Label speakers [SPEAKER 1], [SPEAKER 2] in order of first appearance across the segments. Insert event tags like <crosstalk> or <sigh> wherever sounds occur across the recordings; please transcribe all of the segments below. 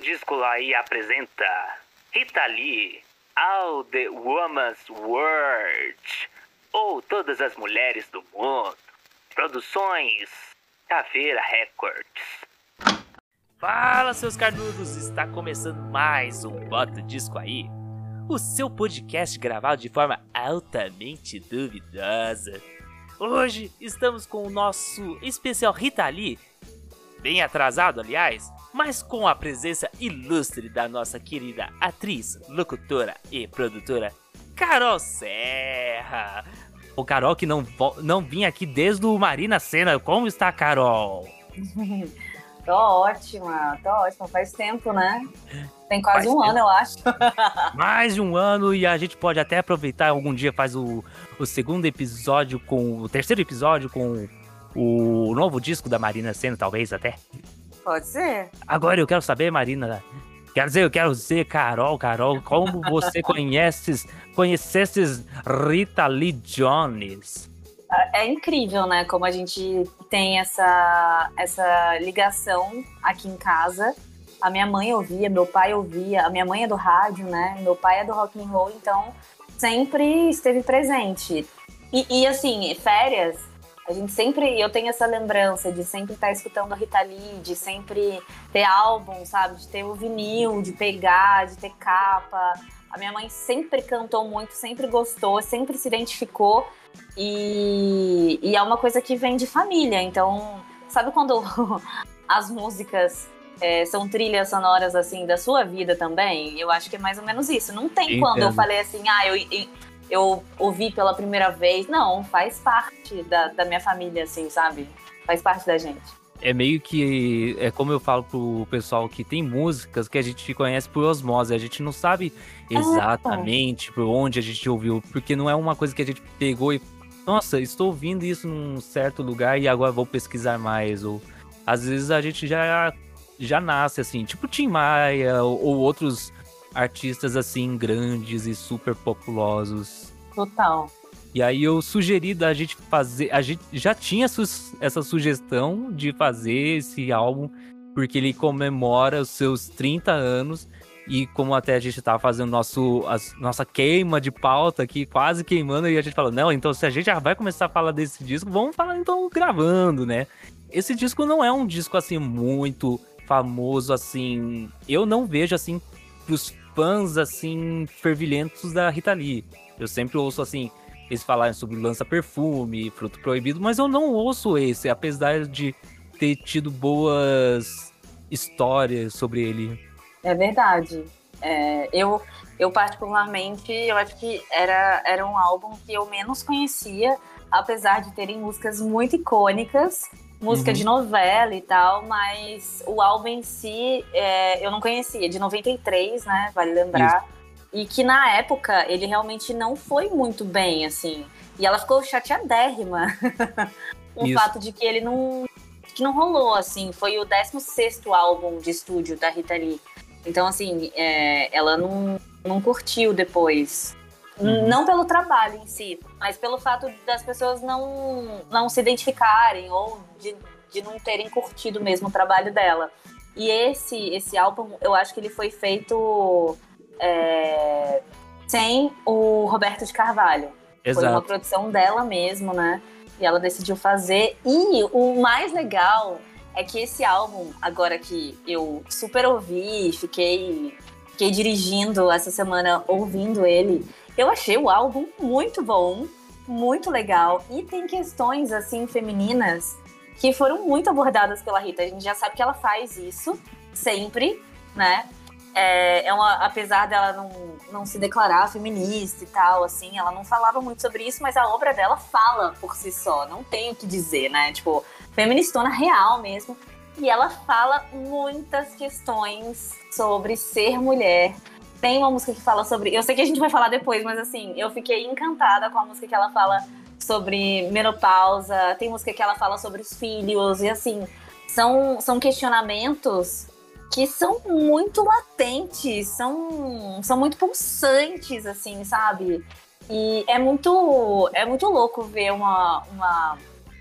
[SPEAKER 1] Disco aí apresenta Rita Lee, All the Woman's World, ou Todas as Mulheres do Mundo. Produções Caveira Records.
[SPEAKER 2] Fala, seus carnudos! Está começando mais um Bota Disco aí, o seu podcast gravado de forma altamente duvidosa. Hoje estamos com o nosso especial Rita Lee, bem atrasado, aliás, mas com a presença ilustre da nossa querida atriz, locutora e produtora Carol Serra. O Carol que não, não vinha aqui desde o Marina Cena. Como está, Carol? <laughs>
[SPEAKER 3] tô ótima, tô ótima. Faz tempo, né? Tem quase faz um tempo. ano, eu acho. <laughs>
[SPEAKER 2] Mais de um ano e a gente pode até aproveitar algum dia faz o, o segundo episódio com o terceiro episódio com o novo disco da Marina Senna, talvez até.
[SPEAKER 3] Pode ser.
[SPEAKER 2] Agora eu quero saber, Marina. Quer dizer, eu quero dizer, Carol, Carol, como você <laughs> conheces, conhecesses Rita Lee Jones?
[SPEAKER 3] É, incrível, né? Como a gente tem essa, essa ligação aqui em casa. A minha mãe ouvia, meu pai ouvia, a minha mãe é do rádio, né? Meu pai é do rock and roll, então sempre esteve presente. E, e assim, férias a gente sempre, eu tenho essa lembrança de sempre estar escutando a Rita Lee, de sempre ter álbum, sabe? De ter o vinil, de pegar, de ter capa. A minha mãe sempre cantou muito, sempre gostou, sempre se identificou. E, e é uma coisa que vem de família. Então, sabe quando <laughs> as músicas é, são trilhas sonoras assim da sua vida também? Eu acho que é mais ou menos isso. Não tem Entendo. quando eu falei assim, ah, eu, eu eu ouvi pela primeira vez. Não, faz parte da, da minha família, assim, sabe? Faz parte da gente.
[SPEAKER 2] É meio que. É como eu falo pro pessoal que tem músicas que a gente conhece por osmose. A gente não sabe exatamente por onde a gente ouviu, porque não é uma coisa que a gente pegou e. Nossa, estou ouvindo isso num certo lugar e agora vou pesquisar mais. Ou às vezes a gente já, já nasce assim, tipo Tim Maia ou, ou outros artistas assim grandes e super populosos.
[SPEAKER 3] Total.
[SPEAKER 2] E aí eu sugeri da gente fazer, a gente já tinha essa sugestão de fazer esse álbum porque ele comemora os seus 30 anos e como até a gente tava fazendo nosso, a nossa queima de pauta aqui, quase queimando, e a gente falou, não, então se a gente já vai começar a falar desse disco, vamos falar então gravando, né? Esse disco não é um disco assim muito famoso assim, eu não vejo assim pros fãs, assim, fervilhentos da Rita Lee. Eu sempre ouço, assim, eles falarem sobre Lança Perfume, Fruto Proibido, mas eu não ouço esse, apesar de ter tido boas histórias sobre ele.
[SPEAKER 3] É verdade. É, eu, eu, particularmente, eu acho que era, era um álbum que eu menos conhecia, apesar de terem músicas muito icônicas música uhum. de novela e tal, mas o álbum em si é, eu não conhecia, de 93, né? Vale lembrar. Isso. E que na época ele realmente não foi muito bem, assim. E ela ficou chateadérrima. <laughs> o Isso. fato de que ele não. que não rolou, assim. Foi o 16 álbum de estúdio da Rita Lee. Então, assim, é, ela não, não curtiu depois. Uhum. Não pelo trabalho em si, mas pelo fato das pessoas não, não se identificarem ou de, de não terem curtido mesmo o trabalho dela. E esse, esse álbum, eu acho que ele foi feito é, sem o Roberto de Carvalho. Exato. Foi uma produção dela mesmo, né? E ela decidiu fazer. E o mais legal é que esse álbum, agora que eu super ouvi, fiquei, fiquei dirigindo essa semana ouvindo ele, eu achei o álbum muito bom, muito legal. E tem questões, assim, femininas que foram muito abordadas pela Rita. A gente já sabe que ela faz isso sempre, né? É, é uma, apesar dela não, não se declarar feminista e tal, assim, ela não falava muito sobre isso, mas a obra dela fala por si só, não tem o que dizer, né? Tipo, feministona real mesmo. E ela fala muitas questões sobre ser mulher, tem uma música que fala sobre. Eu sei que a gente vai falar depois, mas assim, eu fiquei encantada com a música que ela fala sobre menopausa. Tem música que ela fala sobre os filhos. E assim, são, são questionamentos que são muito latentes, são, são muito pulsantes, assim, sabe? E é muito, é muito louco ver uma, uma,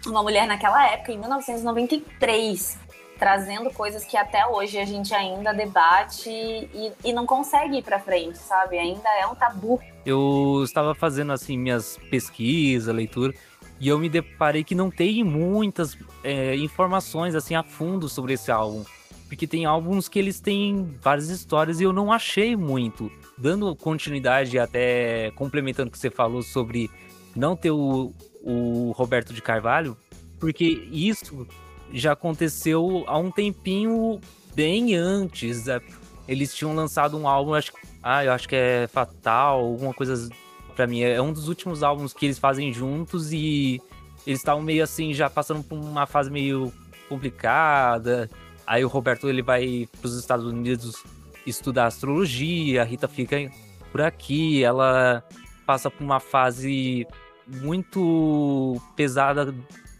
[SPEAKER 3] uma mulher naquela época, em 1993, trazendo coisas que até hoje a gente ainda debate e, e não consegue ir para frente, sabe? Ainda é um tabu.
[SPEAKER 2] Eu estava fazendo assim minhas pesquisas, leitura, e eu me deparei que não tem muitas é, informações assim a fundo sobre esse álbum. Porque tem álbuns que eles têm várias histórias e eu não achei muito. Dando continuidade até complementando o que você falou sobre não ter o, o Roberto de Carvalho, porque isso já aconteceu há um tempinho bem antes. É, eles tinham lançado um álbum, acho, ah, eu acho que é Fatal, alguma coisa para mim. É um dos últimos álbuns que eles fazem juntos e eles estavam meio assim, já passando por uma fase meio complicada. Aí o Roberto ele vai para os Estados Unidos estudar astrologia, a Rita fica por aqui, ela passa por uma fase muito pesada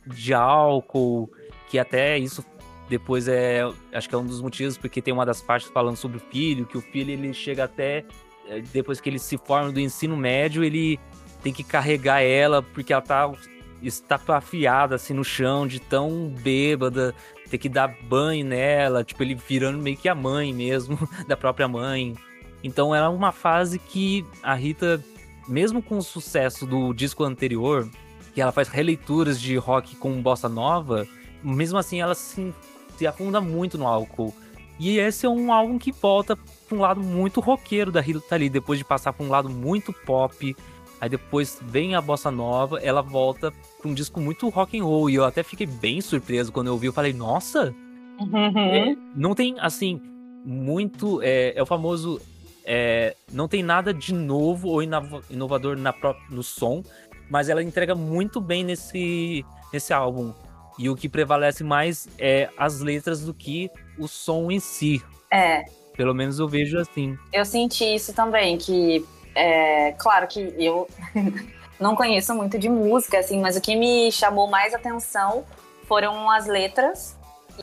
[SPEAKER 2] de álcool, que até isso depois é, acho que é um dos motivos porque tem uma das partes falando sobre o filho, que o filho ele chega até é, depois que ele se forma do ensino médio, ele tem que carregar ela porque ela tá estapafiada assim no chão de tão bêbada, ter que dar banho nela, tipo ele virando meio que a mãe mesmo <laughs> da própria mãe. Então era uma fase que a Rita, mesmo com o sucesso do disco anterior, que ela faz releituras de rock com bossa nova, mesmo assim ela se, se afunda muito no álcool. E esse é um álbum que volta para um lado muito roqueiro da Rita Lee, depois de passar para um lado muito pop. Aí depois vem a bossa nova, ela volta para um disco muito rock and roll. E eu até fiquei bem surpreso quando eu ouvi. Eu falei, nossa! Uhum. É, não tem, assim, muito. É, é o famoso. É, não tem nada de novo ou inovador na, no som, mas ela entrega muito bem nesse, nesse álbum. E o que prevalece mais é as letras do que o som em si.
[SPEAKER 3] É.
[SPEAKER 2] Pelo menos eu vejo assim.
[SPEAKER 3] Eu senti isso também, que é, claro que eu <laughs> não conheço muito de música, assim, mas o que me chamou mais atenção foram as letras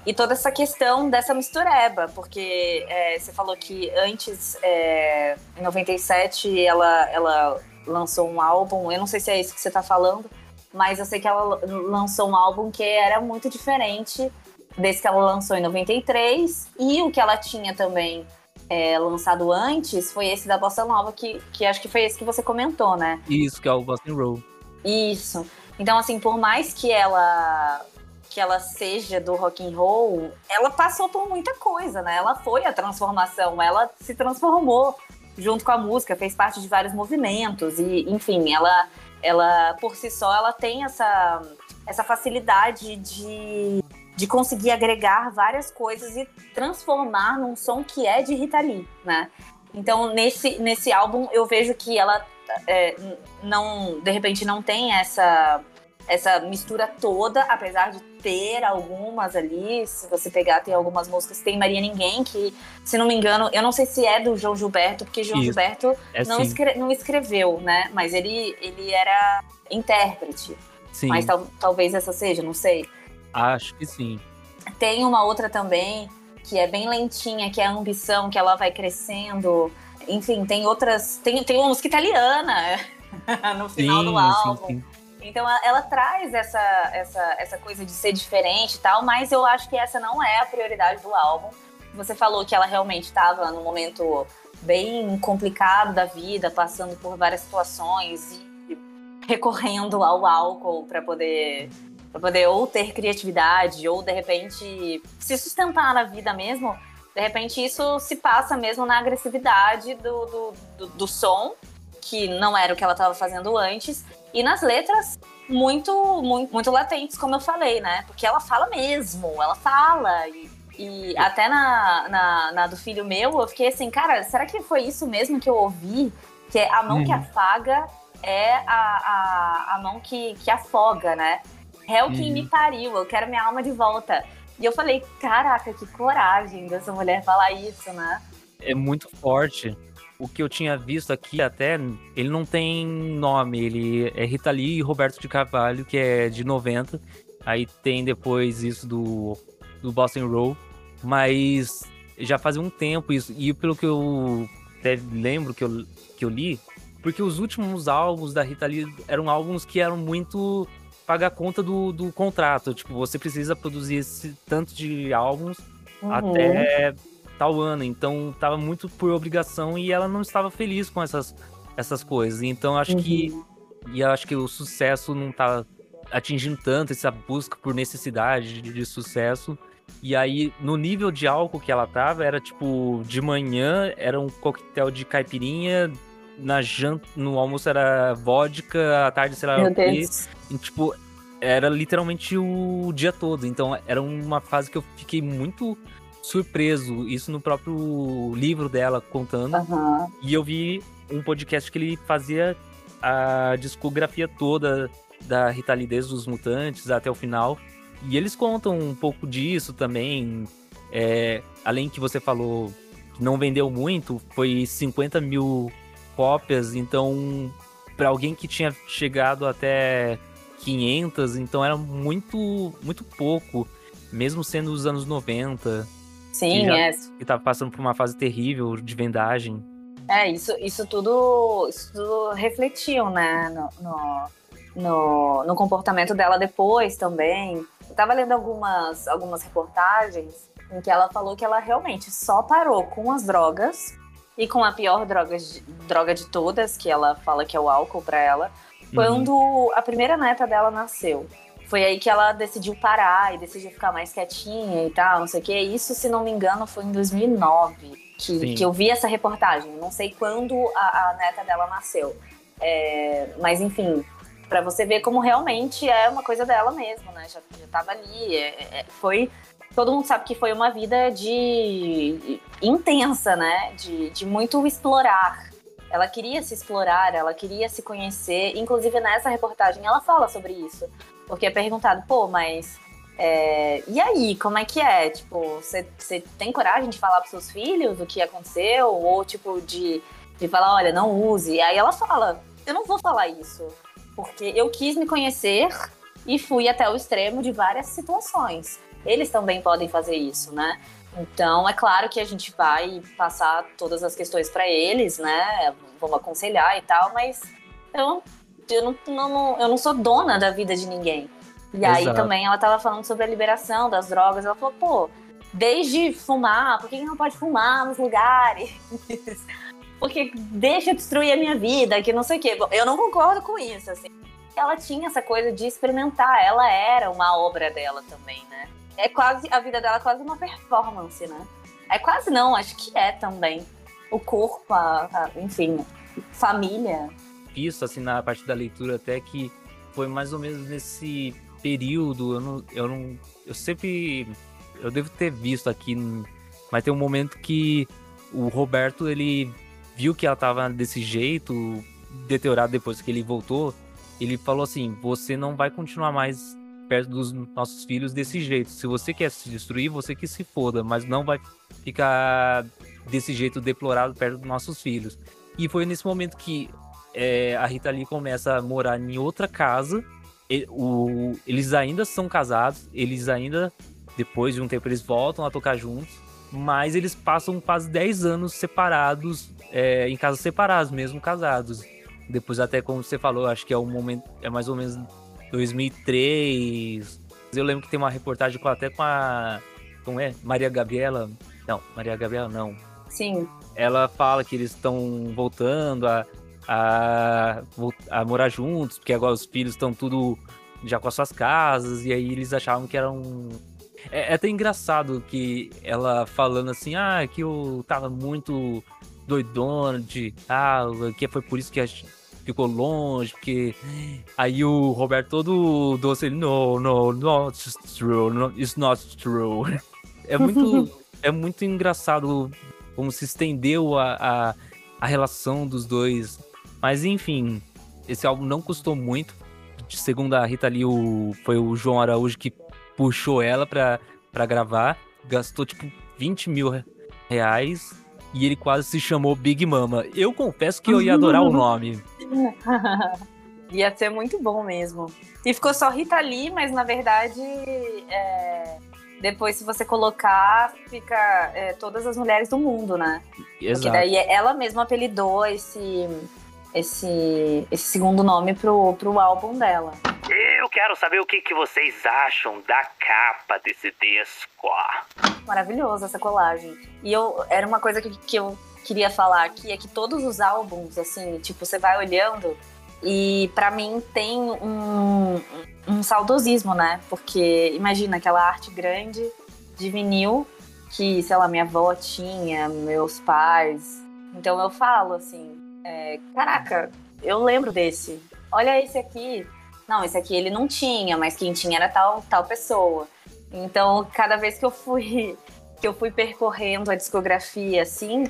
[SPEAKER 3] e toda essa questão dessa mistureba, porque é, você falou que antes, é, em 97, ela, ela lançou um álbum, eu não sei se é isso que você está falando, mas eu sei que ela lançou um álbum que era muito diferente desse que ela lançou em 93, e o que ela tinha também é, lançado antes foi esse da Bossa Nova, que, que acho que foi esse que você comentou, né?
[SPEAKER 2] Isso, que é o Bossa Roll.
[SPEAKER 3] Isso. Então, assim, por mais que ela que ela seja do rock and roll, ela passou por muita coisa, né? Ela foi a transformação, ela se transformou junto com a música, fez parte de vários movimentos e, enfim, ela ela por si só ela tem essa essa facilidade de, de conseguir agregar várias coisas e transformar num som que é de Rita Lee, né? Então nesse nesse álbum eu vejo que ela é, não de repente não tem essa essa mistura toda, apesar de ter algumas ali, se você pegar, tem algumas músicas, tem Maria Ninguém, que, se não me engano, eu não sei se é do João Gilberto, porque João Isso. Gilberto é não, escre não, escreveu, né? Mas ele, ele era intérprete. Sim. Mas tal talvez essa seja, não sei.
[SPEAKER 2] Acho que sim.
[SPEAKER 3] Tem uma outra também, que é bem lentinha, que é a ambição, que ela vai crescendo. Enfim, tem outras. Tem, tem uma música italiana <laughs> no final sim, do álbum. Sim, sim. Então ela, traz essa, essa, essa coisa de ser diferente e tal, mas eu acho que essa não é a prioridade do álbum. Você falou que ela realmente estava num momento bem complicado da vida, passando por várias situações e recorrendo ao álcool para poder para poder ou ter criatividade ou de repente se sustentar na vida mesmo. De repente isso se passa mesmo na agressividade do, do, do, do som que não era o que ela estava fazendo antes, e nas letras muito, muito, muito latentes, como eu falei, né? Porque ela fala mesmo, ela fala. E, e até na, na, na, do filho meu, eu fiquei assim, cara, será que foi isso mesmo que eu ouvi? Que é a mão uhum. que afaga é a, a, a mão que, que afoga, né? É o que uhum. me pariu, eu quero minha alma de volta. E eu falei, caraca, que coragem dessa mulher falar isso, né?
[SPEAKER 2] É muito forte o que eu tinha visto aqui até, ele não tem nome, ele é Rita Lee e Roberto de Carvalho, que é de 90. Aí tem depois isso do, do Boston Roll, mas já fazia um tempo isso. E pelo que eu até lembro que eu, que eu li, porque os últimos álbuns da Rita Lee eram álbuns que eram muito pagar conta do, do contrato. Tipo, você precisa produzir esse tanto de álbuns
[SPEAKER 3] Uhum.
[SPEAKER 2] até tal ano. Então tava muito por obrigação e ela não estava feliz com essas, essas coisas. Então acho que. E acho que o sucesso não tá atingindo tanto essa busca por necessidade de, de sucesso. E aí, no nível de álcool que ela tava, era tipo, de manhã era um coquetel de caipirinha, na janta, no almoço era vodka, à tarde, sei lá,
[SPEAKER 3] Meu
[SPEAKER 2] o quê. E, tipo, era literalmente o dia todo. Então, era uma fase que eu fiquei muito surpreso. Isso no próprio livro dela contando.
[SPEAKER 3] Aham.
[SPEAKER 2] E eu vi um podcast que ele fazia a discografia toda da Rita Lee, desde os Mutantes até o final. E eles contam um pouco disso também. É, além que você falou que não vendeu muito, foi 50 mil cópias. Então, para alguém que tinha chegado até 500, então era muito, muito pouco. Mesmo sendo os anos 90,
[SPEAKER 3] Sim,
[SPEAKER 2] já-
[SPEAKER 3] é.
[SPEAKER 2] que tava passando por uma fase terrível de vendagem.
[SPEAKER 3] É, isso, isso tudo, isso tudo refletiu, né, no, no, no, comportamento dela depois também. Eu tava lendo algumas, algumas reportagens em que ela falou que ela realmente só parou com as drogas e com a pior droga de, droga de todas, que ela fala que é o álcool pra ela, quando a primeira neta dela nasceu. Foi aí que ela decidiu parar e decidiu ficar mais quietinha e tal, não sei o quê. Isso, se não me engano, foi em 2009
[SPEAKER 2] Sim.
[SPEAKER 3] que, que eu vi essa reportagem. Não sei quando a, a neta dela nasceu. É, mas, enfim, pra você ver como realmente é uma coisa dela mesmo, né? Já, já tava ali. é- é- foi. Todo mundo sabe que foi uma vida de intensa, né? De, de muito explorar. Ela queria se explorar, ela queria se conhecer. Inclusive, nessa reportagem, ela fala sobre isso. Porque é perguntado, pô, mas. é, e aí, como é que é? Tipo, você tem coragem de falar pros seus filhos o que aconteceu? Ou, tipo, de, de falar, olha, não use. E aí ela fala, eu não vou falar isso. Porque eu quis me conhecer e fui até o extremo de várias situações. Eles também podem fazer isso, né? Então, é claro que a gente vai passar todas as questões para eles, né? Vamos aconselhar e tal, mas eu, eu, não, não- eu não sou dona da vida de ninguém. E aí
[SPEAKER 2] Exato.
[SPEAKER 3] também ela tava falando sobre a liberação das drogas. Ela falou, pô, desde fumar, por que que não pode fumar nos lugares? <laughs> Porque deixa destruir a minha vida, que não sei o quê. Bom, eu não concordo com isso, assim. Ela tinha essa coisa de experimentar, ela era uma obra dela também, né? É quase, a vida dela é quase uma performance, né? É quase não, acho que é também. O corpo, a, a- enfim, família.
[SPEAKER 2] Visto assim na parte da leitura até que foi mais ou menos nesse período, eu não, eu não, eu sempre, eu devo ter visto aqui, mas tem um momento que o Roberto ele viu que ela tava desse jeito, deteriorado depois que ele voltou, ele falou assim, você não vai continuar mais perto dos nossos filhos desse jeito. Se você quer se destruir, você que se foda, mas não vai ficar desse jeito deplorado perto dos nossos filhos. E foi nesse momento que é, a Rita Lee começa a morar em outra casa. E- o- eles ainda são casados, eles ainda, depois de um tempo, eles voltam a tocar juntos, mas eles passam quase 10 anos separados, é, em casas separadas, mesmo casados. Depois, até como você falou, acho que é um momento, é mais ou menos 2003. Eu lembro que tem uma reportagem com, até com a. Como é? Maria Gabriela. Não, Maria Gabriela não
[SPEAKER 3] Sim,
[SPEAKER 2] ela fala que eles estão voltando a, a, a morar juntos, porque agora os filhos estão tudo já com as suas casas, e aí eles achavam que era um. É, é até engraçado que ela falando assim, ah, que eu tava muito doidona de tal, que foi por isso que a ficou longe, porque. Aí o Roberto todo doce, ele, no, no, not true, no, it's not true. É muito, <laughs> é muito engraçado como se estendeu a, a, a relação dos dois. Mas enfim, esse álbum não custou muito. Segundo a Rita Lee, o, foi o João Araújo que puxou ela pra, pra gravar. Gastou tipo 20 mil reais. E ele quase se chamou Big Mama. Eu confesso que eu ia adorar o nome. <laughs>
[SPEAKER 3] ia ser muito bom mesmo. E ficou só Rita Lee, mas na verdade, é, depois se você colocar, fica é, todas as mulheres do mundo, né? Porque
[SPEAKER 2] Exato.
[SPEAKER 3] daí ela mesma apelidou esse, esse, esse segundo nome pro, pro álbum dela.
[SPEAKER 1] eu quero saber o que, que vocês acham da capa desse disco.
[SPEAKER 3] Maravilhoso essa colagem. E eu era uma coisa que, que eu queria falar aqui é que todos os álbuns, assim, tipo, você vai olhando e para mim tem um, um saudosismo, né? Porque imagina aquela arte grande de vinil que, sei lá, minha avó tinha, meus pais. Então eu falo assim, é, caraca, eu lembro desse. Olha esse aqui. Não, esse aqui ele não tinha, mas quem tinha era tal, tal pessoa. Então, cada vez que eu fui <laughs> que eu fui percorrendo a discografia assim,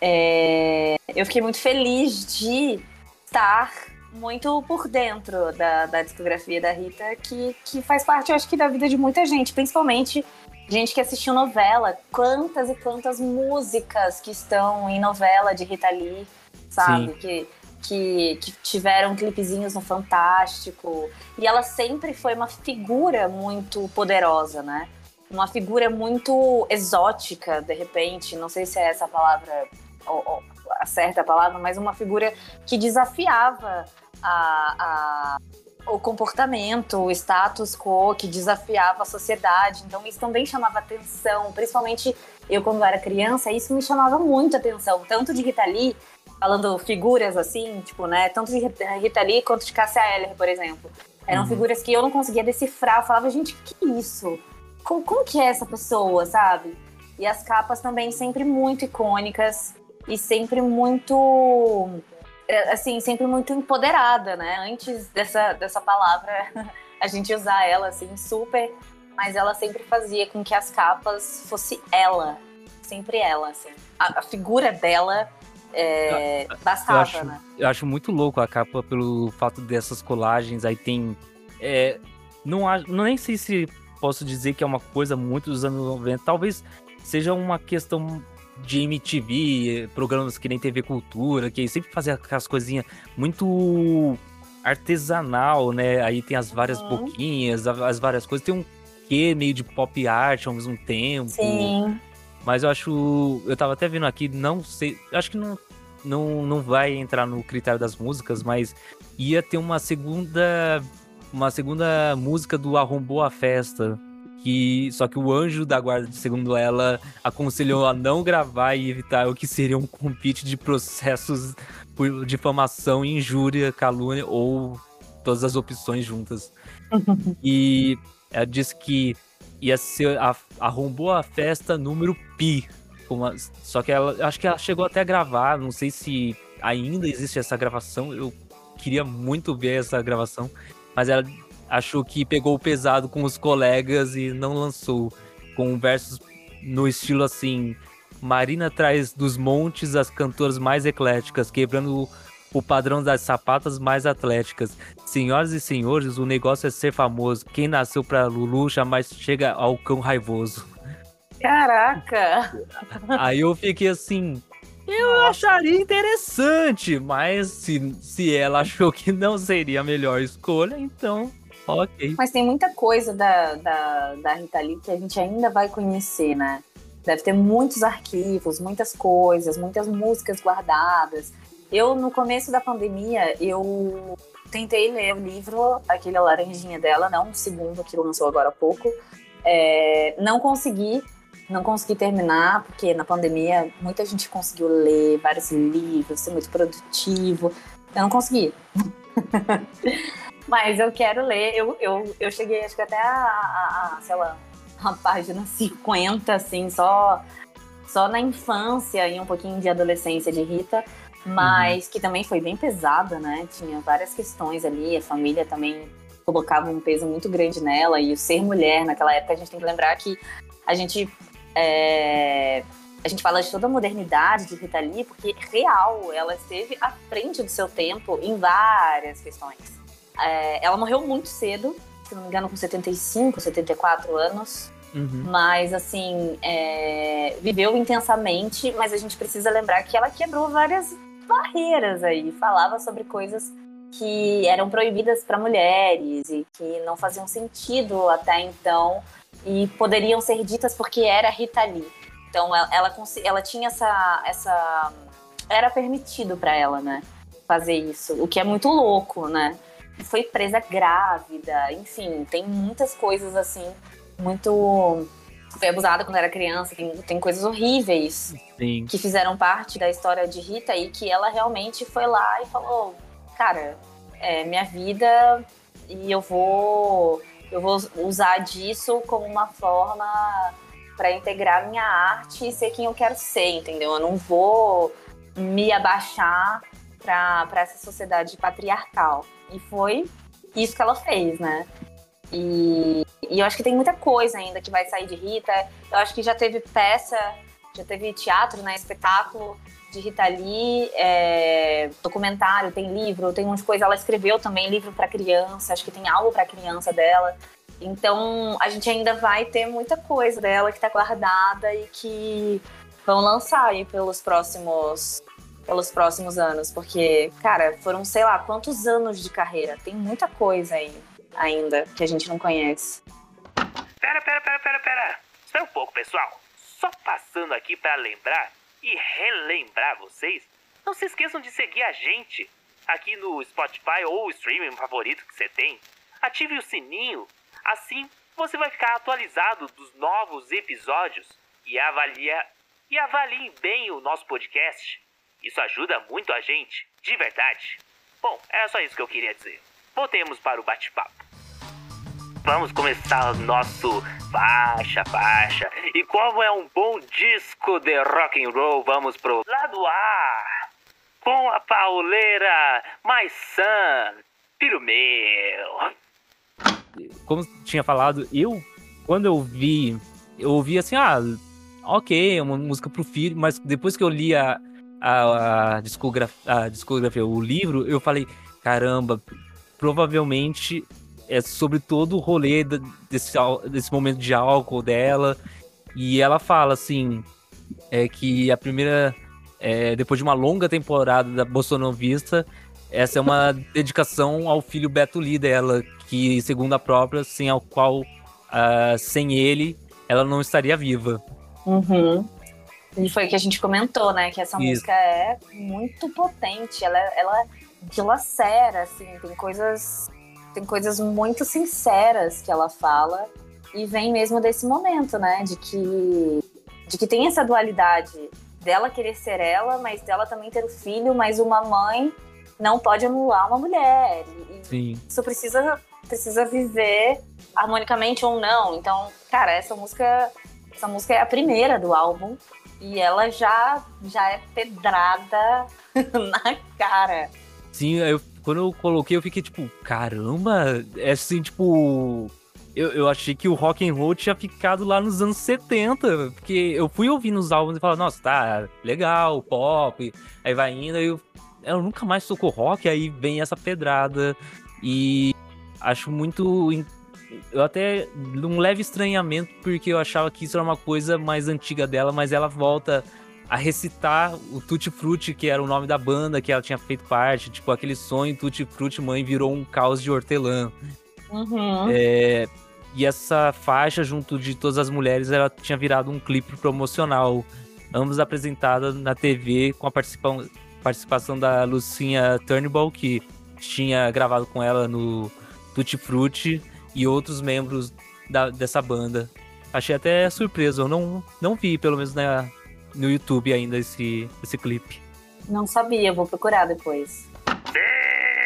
[SPEAKER 3] é, eu fiquei muito feliz de estar muito por dentro da, da discografia da Rita, que, que faz parte, eu acho que, da vida de muita gente, principalmente gente que assistiu novela. Quantas e quantas músicas que estão em novela de Rita Lee, sabe? Que, que, que, tiveram clipezinhos no Fantástico. E ela sempre foi uma figura muito poderosa, né? Uma figura muito exótica, de repente. Não sei se é essa a palavra, ou, ou, a certa palavra, mas uma figura que desafiava a, a, o comportamento, o status quo que desafiava a sociedade. Então isso também chamava atenção, principalmente eu quando era criança, isso me chamava muito atenção, tanto de Rita Lee, falando figuras assim, tipo, né, tanto de Rita Lee quanto de Cássia Eller, por exemplo. Eram uhum. figuras que eu não conseguia decifrar, eu falava, gente, que isso? Como, como que é essa pessoa, sabe? E as capas também sempre muito icônicas e sempre muito é, assim, sempre muito empoderada, né? Antes dessa, dessa palavra, <laughs> a gente usar ela, assim, super. Mas ela sempre fazia com que as capas fosse ela. Sempre ela, assim. A, a figura dela é, bastava,
[SPEAKER 2] eu acho,
[SPEAKER 3] né?
[SPEAKER 2] Eu acho muito louco a capa pelo fato dessas colagens. Aí tem. É, não, não nem sei se posso dizer que é uma coisa muito dos anos 90. Talvez seja uma questão de MTV, programas que nem TV Cultura, que sempre fazia aquelas coisinhas muito artesanal, né? Aí tem as várias uhum. boquinhas, as várias coisas. Tem um quê meio de pop art ao mesmo tempo.
[SPEAKER 3] Sim.
[SPEAKER 2] Mas eu acho. Eu tava até vendo aqui, não sei. Acho que não, não, não vai entrar no critério das músicas, mas ia ter uma segunda. Uma segunda música do Arrombou a Festa que só que o anjo da guarda, segundo ela, aconselhou a não gravar e evitar o que seria um compite de processos por difamação, injúria, calúnia ou todas as opções juntas. <laughs> e ela disse que ia ser a, arrombou a festa número pi. Só que ela acho que ela chegou até a gravar, não sei se ainda existe essa gravação. Eu queria muito ver essa gravação, mas ela achou que pegou pesado com os colegas e não lançou. Com versos no estilo assim: Marina traz dos montes as cantoras mais ecléticas, quebrando o padrão das sapatas mais atléticas. Senhoras e senhores, o negócio é ser famoso. Quem nasceu pra Lulu jamais chega ao cão raivoso.
[SPEAKER 3] Caraca!
[SPEAKER 2] Aí eu fiquei assim. Eu acharia interessante, mas se, se ela achou que não seria a melhor escolha, então Ok.
[SPEAKER 3] Mas tem muita coisa da, da, da Rita Lee que a gente ainda vai conhecer, né? Deve ter muitos arquivos, muitas coisas, muitas músicas guardadas. Eu, no começo da pandemia, eu tentei ler o livro, aquele Laranjinha dela, não o segundo que lançou agora há pouco. É, não consegui, não consegui terminar, porque na pandemia muita gente conseguiu ler vários livros, ser muito produtivo. Eu não consegui. <laughs> Mas eu quero ler. Eu, eu, eu cheguei, acho que até a, a, a sei lá, a página <laughs> 50, assim, só, só na infância e um pouquinho de adolescência de Rita. Mas uhum. que também foi bem pesada, né? Tinha várias questões ali, a família também colocava um peso muito grande nela. E o ser mulher naquela época, a gente tem que lembrar que a gente. É, a gente fala de toda a modernidade de Rita Lee, porque real, ela esteve à frente do seu tempo em várias questões. É, ela morreu muito cedo, se não me engano, com 75, 74 anos. Uhum. Mas, assim, é, viveu intensamente, mas a gente precisa lembrar que ela quebrou várias barreiras aí. Falava sobre coisas que eram proibidas para mulheres e que não faziam sentido até então e poderiam ser ditas porque era Rita Lee. Então, ela, ela, ela tinha essa, essa. Era permitido para ela, né? Fazer isso, o que é muito louco, né? foi presa grávida, enfim, tem muitas coisas assim, muito. Foi abusada quando era criança, tem, tem coisas horríveis
[SPEAKER 2] Sim.
[SPEAKER 3] que fizeram parte da história de Rita e que ela realmente foi lá e falou: Cara, é minha vida e eu vou, eu vou usar disso como uma forma para integrar minha arte e ser quem eu quero ser, entendeu? Eu não vou me abaixar para essa sociedade patriarcal. E foi isso que ela fez, né? E, e, eu acho que tem muita coisa ainda que vai sair de Rita. Eu acho que já teve peça, já teve teatro, né? Espetáculo de Rita Lee, é, documentário, tem livro, tem um monte de coisa. Ela escreveu também livro para criança, acho que tem algo para criança dela. Então a gente ainda vai ter muita coisa dela que está guardada e que vão lançar aí pelos próximos pelos próximos anos, porque, cara, foram sei lá quantos anos de carreira. Tem muita coisa aí ainda que a gente não conhece.
[SPEAKER 1] Pera, pera, pera, pera, pera. Espera um pouco, pessoal. Só passando aqui para lembrar e relembrar vocês, não se esqueçam de seguir a gente aqui no Spotify ou o streaming favorito que você tem. Ative o sininho, assim você vai ficar atualizado dos novos episódios e avalia e avaliem bem o nosso podcast. Isso ajuda muito a gente, de verdade. Bom, era só isso que eu queria dizer. Voltemos para o bate-papo. Vamos começar nosso faixa, faixa. E como é um bom disco de rock and roll, vamos pro lado A. Com a pauleira My Son, filho meu.
[SPEAKER 2] Como tinha falado, eu, quando eu vi, eu ouvi assim, ah, ok, é uma música pro filho, mas depois que eu li a, a, a, discografia, a discografia, o livro, eu falei, caramba, provavelmente é sobre todo o rolê desse, desse momento de álcool dela. E ela fala assim: é que a primeira. É, depois de uma longa temporada da Bolsonovista, essa é uma <laughs> dedicação ao filho Beto Lee dela, que, segundo a própria, sem ao qual, uh, sem ele, ela não estaria viva.
[SPEAKER 3] Uhum. E foi o que a gente comentou, né? Que essa Isso. música é muito potente, ela, ela dilacera, assim, tem coisas, tem coisas muito sinceras que ela fala e vem mesmo desse momento, né? De que, de que tem essa dualidade dela querer ser ela, mas dela também ter o um filho, mas uma mãe não pode anular uma mulher. E
[SPEAKER 2] Sim.
[SPEAKER 3] Isso precisa, precisa viver harmonicamente ou não. Então, cara, essa música, essa música é a primeira do álbum e ela já, já é pedrada <laughs> na cara.
[SPEAKER 2] Sim, eu, quando eu coloquei, eu fiquei tipo, caramba, é assim, tipo. Eu, eu achei que o rock and roll tinha ficado lá nos anos 70, porque eu fui ouvindo os álbuns e falava, nossa, tá legal, pop, aí vai indo, aí eu, eu nunca mais tocou rock, aí vem essa pedrada. E acho muito. Eu até um leve estranhamento, porque eu achava que isso era uma coisa mais antiga dela, mas ela volta a recitar o Tutti Frutti, que era o nome da banda que ela tinha feito parte. Tipo, aquele sonho Tutti Frutti Mãe virou um caos de hortelã.
[SPEAKER 3] Uhum.
[SPEAKER 2] É, e essa faixa, junto de todas as mulheres, ela tinha virado um clipe promocional. Ambos apresentada na TV com a participação, participação da Lucinha Turnbull, que tinha gravado com ela no Tutti Frutti, e outros membros da, dessa banda. Achei até surpreso, eu não, não vi, pelo menos na, no YouTube ainda esse, esse clipe.
[SPEAKER 3] Não sabia, vou procurar depois.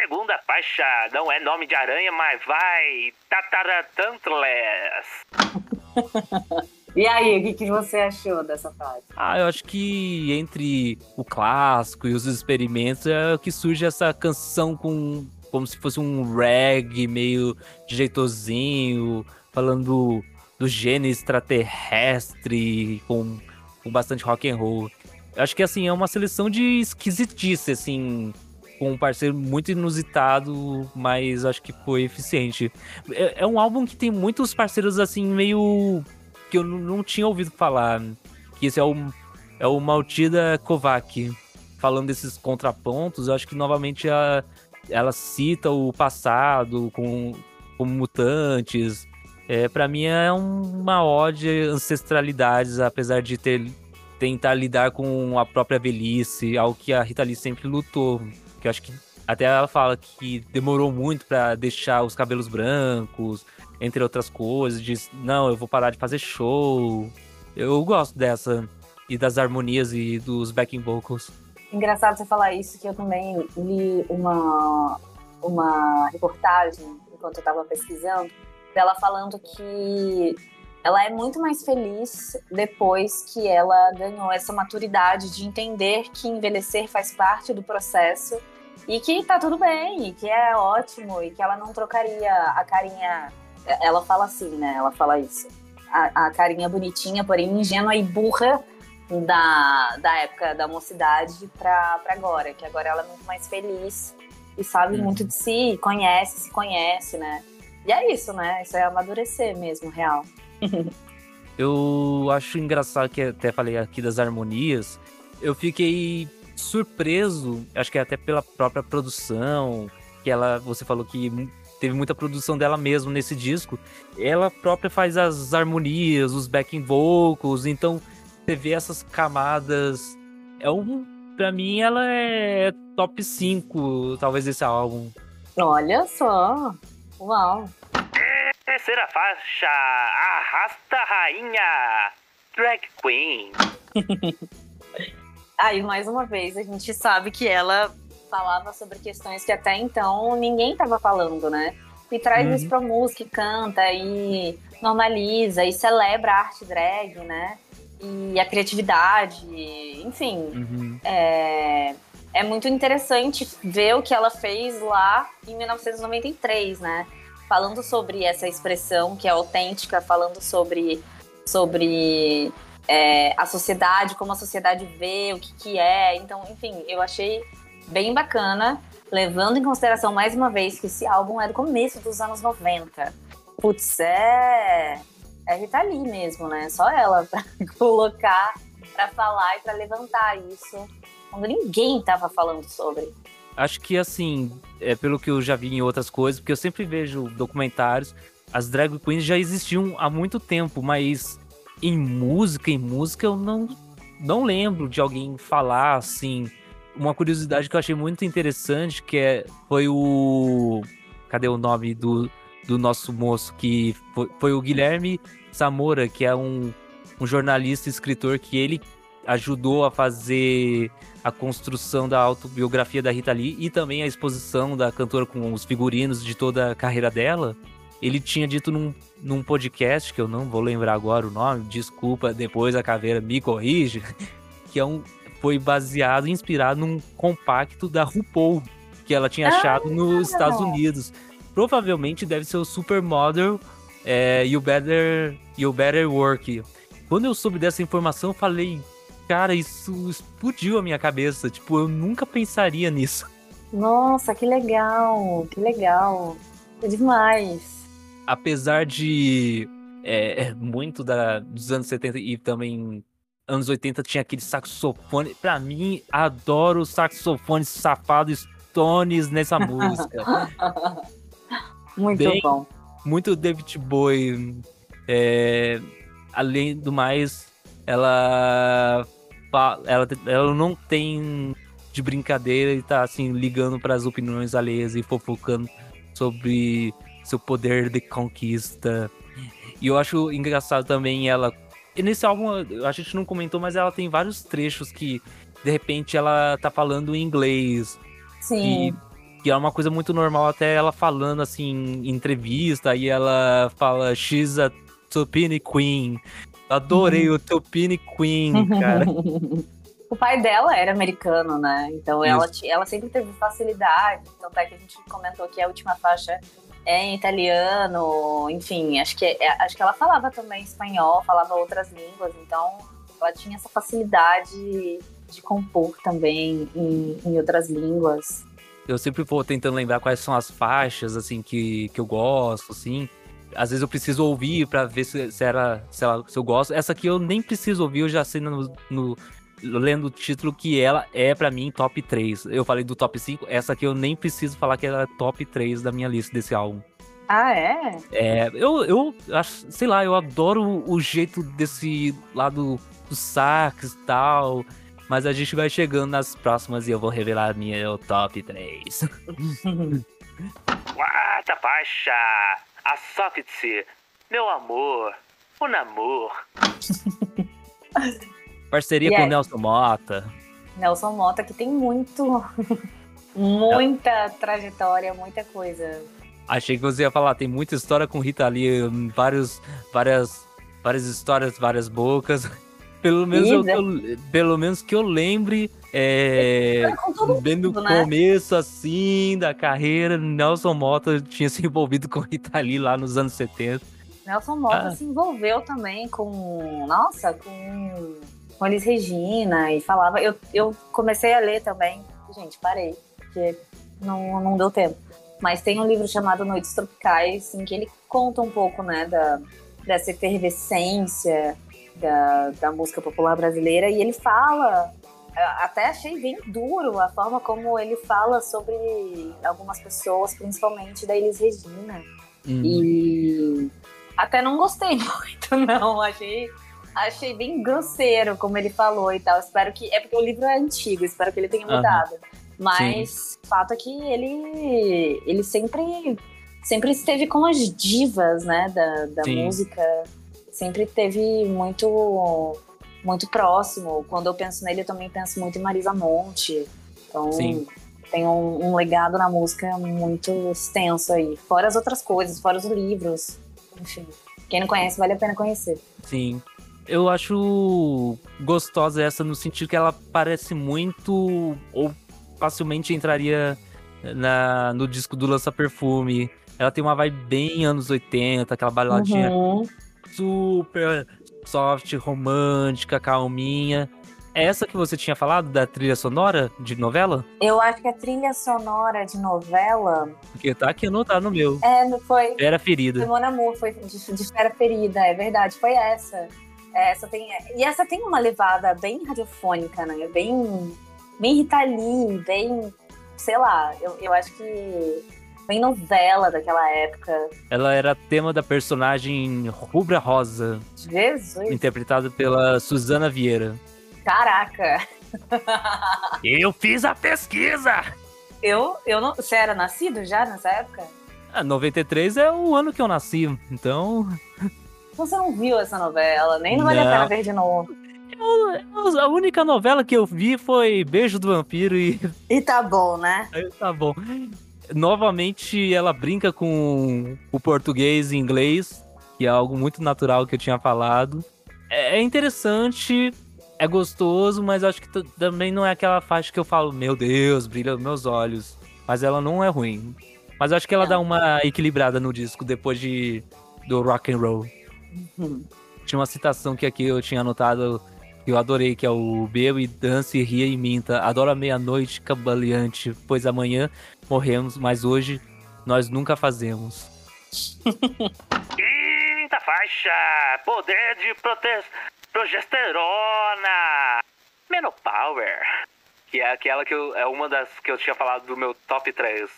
[SPEAKER 1] Segunda faixa, não é nome de aranha, mas vai Tataratantles. <laughs>
[SPEAKER 3] e aí, o que, que você achou dessa faixa?
[SPEAKER 2] Ah, eu acho que entre o clássico e os experimentos é que surge essa canção com como se fosse um reggae meio jeitosinho, falando do gênero extraterrestre, com com bastante rock and roll. Eu acho que assim, é uma seleção de esquisitice, assim, com um parceiro muito inusitado, mas acho que foi eficiente. É, é um álbum que tem muitos parceiros assim, meio. que eu não tinha ouvido falar. Que esse é o, é o Maltida Kovac. Falando desses contrapontos, eu acho que novamente a, ela cita o passado com, com mutantes, é, para mim é uma ode ancestralidades, apesar de ter tentar lidar com a própria velhice, algo que a Rita Lee sempre lutou. Que eu acho que Até ela fala que demorou muito para deixar os cabelos brancos, entre outras coisas. Diz, não, eu vou parar de fazer show. Eu gosto dessa. E das harmonias e dos backing vocals.
[SPEAKER 3] Engraçado você falar isso, que eu também li uma, uma reportagem enquanto eu estava pesquisando, dela falando que ela é muito mais feliz depois que ela ganhou essa maturidade de entender que envelhecer faz parte do processo e que tá tudo bem, e que é ótimo, e que ela não trocaria a carinha. Ela fala assim, né? Ela fala isso. A, a carinha bonitinha, porém ingênua e burra da, da época da mocidade pra, pra agora, que agora ela é muito mais feliz e sabe uhum. muito de si, conhece, se conhece, né? E é isso, né? Isso é amadurecer mesmo, real. <laughs>
[SPEAKER 2] eu acho engraçado que até falei aqui das harmonias. Eu fiquei surpreso, acho que até pela própria produção, que ela, você falou que teve muita produção dela mesmo nesse disco. Ela própria faz as harmonias, os backing vocals, então você vê essas camadas. É um. Pra mim, ela é top 5, talvez, desse álbum.
[SPEAKER 3] Olha só. Uau.
[SPEAKER 1] Terceira faixa, Arrasta Rainha, Drag Queen. <laughs>
[SPEAKER 3] Aí, mais uma vez, a gente sabe que ela falava sobre questões que até então ninguém estava falando, né? E traz uhum. isso pra música, e canta, e normaliza, e celebra a arte drag, né? e a criatividade, enfim. Uhum. É, é muito interessante ver o que ela fez lá em 1993, né? Falando sobre essa expressão que é autêntica, falando sobre, sobre é, a sociedade, como a sociedade vê, o que, que é. Então, enfim, eu achei bem bacana, levando em consideração mais uma vez que esse álbum é do começo dos anos 90. Putz, é é Rita Lee mesmo, né? Só ela <laughs> para colocar, para falar e para levantar isso quando ninguém tava falando sobre.
[SPEAKER 2] Acho que assim, é pelo que eu já vi em outras coisas, porque eu sempre vejo documentários, as drag queens já existiam há muito tempo, mas em música, em música eu não não lembro de alguém falar assim. Uma curiosidade que eu achei muito interessante que é, foi o cadê o nome do, do nosso moço que foi, foi o Guilherme Samora, que é um, um jornalista e escritor que ele ajudou a fazer a construção da autobiografia da Rita Lee e também a exposição da cantora com os figurinos de toda a carreira dela. Ele tinha dito num, num podcast, que eu não vou lembrar agora o nome, desculpa, depois a caveira me corrige, <laughs> que é um, foi baseado, inspirado num compacto da RuPaul, que ela tinha achado ah, nos Estados Unidos. Provavelmente deve ser o Supermodel é, You, Better, you Better Work. Quando eu soube dessa informação, eu falei, cara, isso explodiu a minha cabeça. Tipo, eu nunca pensaria nisso.
[SPEAKER 3] Nossa, que legal, que legal. É demais.
[SPEAKER 2] Apesar de é, é muito da, dos anos 70 e também anos 80 tinha aquele saxofone. Pra mim, adoro saxofone safado Stones nessa <laughs> música.
[SPEAKER 3] muito Bem, bom
[SPEAKER 2] muito David Bowie. É, além do mais, ela, ela, ela não tem de brincadeira e tá assim, ligando para as opiniões alheias e fofocando sobre seu poder de conquista. E eu acho engraçado também ela. E nesse álbum, a gente não comentou, mas ela tem vários trechos que, de repente, ela tá falando em inglês.
[SPEAKER 3] Sim.
[SPEAKER 2] E que é uma coisa muito normal, até ela falando assim em entrevista, e ela fala, she's a Topini Queen. Adorei uhum. o Topini Queen, cara. <laughs>
[SPEAKER 3] o pai dela era americano, né? Então ela, ela sempre teve facilidade. Tanto é que a gente comentou que a última faixa é em italiano, enfim, acho que, é, acho que ela falava também espanhol, falava outras línguas, então ela tinha essa facilidade de compor também em, em outras línguas
[SPEAKER 2] eu sempre vou tentando lembrar quais são as faixas, assim, que, que eu gosto, assim. Às vezes eu preciso ouvir para ver se, se, era, se, ela, se eu gosto. Essa aqui eu nem preciso ouvir, eu já sei no, no lendo o título que ela é para mim top 3. Eu falei do top 5, essa aqui eu nem preciso falar que ela é top 3 da minha lista desse álbum.
[SPEAKER 3] Ah, é?
[SPEAKER 2] É, eu, eu acho, sei lá, eu adoro o jeito desse lado do sax e tal. Mas a gente vai chegando nas próximas e eu vou revelar minha top 3. <laughs>
[SPEAKER 1] Quarta faixa, a Socket, meu amor, o namor. <laughs>
[SPEAKER 2] Parceria
[SPEAKER 3] Yeah.
[SPEAKER 2] com Nelson Mota.
[SPEAKER 3] Nelson Mota, que tem muito, <laughs> muita trajetória, muita coisa.
[SPEAKER 2] Achei que você ia falar, tem muita história com Rita Lee, hum, vários, várias, várias histórias, várias bocas. Pelo menos, eu, eu- pelo menos que eu lembre, é,
[SPEAKER 3] todo
[SPEAKER 2] bem no
[SPEAKER 3] né?
[SPEAKER 2] começo, assim, da carreira, Nelson Mota tinha se envolvido com Rita Lee lá nos anos 70.
[SPEAKER 3] Nelson Mota
[SPEAKER 2] Ah.
[SPEAKER 3] se envolveu também com, nossa, com, com Elis Regina e falava. Eu, eu comecei a ler também, gente, parei, porque não, não deu tempo. Mas tem um livro chamado Noites Tropicais, em que ele conta um pouco, né, da, dessa efervescência da, da música popular brasileira e ele fala. Até achei bem duro a forma como ele fala sobre algumas pessoas, principalmente da Elis Regina.
[SPEAKER 2] Hum.
[SPEAKER 3] E até não gostei <laughs> muito, não. Achei, achei bem grosseiro como ele falou e tal. Espero que. É porque o livro é antigo, espero que ele tenha mudado. Mas o fato é que ele, ele sempre, sempre esteve com as divas, né, da, da
[SPEAKER 2] Sim.
[SPEAKER 3] música. Sempre teve muito, muito próximo. Quando eu penso nele, eu também penso muito em Marisa Monte. Então,
[SPEAKER 2] Sim.
[SPEAKER 3] tem um, um legado na música muito extenso aí. Fora as outras coisas, fora os livros. Enfim, quem não conhece, vale a pena conhecer.
[SPEAKER 2] Sim. Eu acho gostosa essa no sentido que ela parece muito ou facilmente entraria na, no disco do Lança Perfume. Ela tem uma vibe bem anos 80, aquela baladinha
[SPEAKER 3] Uhum.
[SPEAKER 2] Super soft, romântica, calminha. É essa que você tinha falado da trilha sonora de novela?
[SPEAKER 3] Eu acho que a trilha sonora de novela
[SPEAKER 2] Porque tá aqui anotado no meu.
[SPEAKER 3] é, não foi.
[SPEAKER 2] Era ferida.
[SPEAKER 3] Mon Amour, foi de, de Fera Ferida, é verdade, foi essa. É, Essa tem, e essa tem uma levada bem radiofônica, né? Bem, bem Rita Lee, bem, sei lá, eu, eu acho que bem novela daquela época.
[SPEAKER 2] Ela era tema da personagem Rubra Rosa,
[SPEAKER 3] Jesus,
[SPEAKER 2] interpretada pela Suzana Vieira.
[SPEAKER 3] caraca!
[SPEAKER 2] Eu fiz a pesquisa!
[SPEAKER 3] Eu, eu não. Você era nascido já nessa época?
[SPEAKER 2] Ah, 93 é o ano que eu nasci, então.
[SPEAKER 3] Você não viu essa novela, nem não vale a pena ver de novo.
[SPEAKER 2] eu- a única novela que eu vi foi Beijo do Vampiro e
[SPEAKER 3] E tá bom, né?
[SPEAKER 2] tá bom. Novamente ela brinca com o português e inglês, que é algo muito natural que eu tinha falado. É é interessante, é gostoso, mas acho que também não é aquela faixa que eu falo, meu Deus, brilha os meus olhos. Mas ela não é ruim. Mas acho que ela
[SPEAKER 3] Não.
[SPEAKER 2] dá uma equilibrada no disco depois de do rock and roll.
[SPEAKER 3] Hum.
[SPEAKER 2] Tinha uma citação que aqui eu tinha anotado eu adorei, que é o Bebo e dance, ria e minta. Adoro a meia-noite cambaleante, pois amanhã morremos, mas hoje nós nunca fazemos. <laughs>
[SPEAKER 1] Quinta faixa, poder de progesterona. Menopower. Que é aquela que eu, é uma das que eu tinha falado do meu top 3.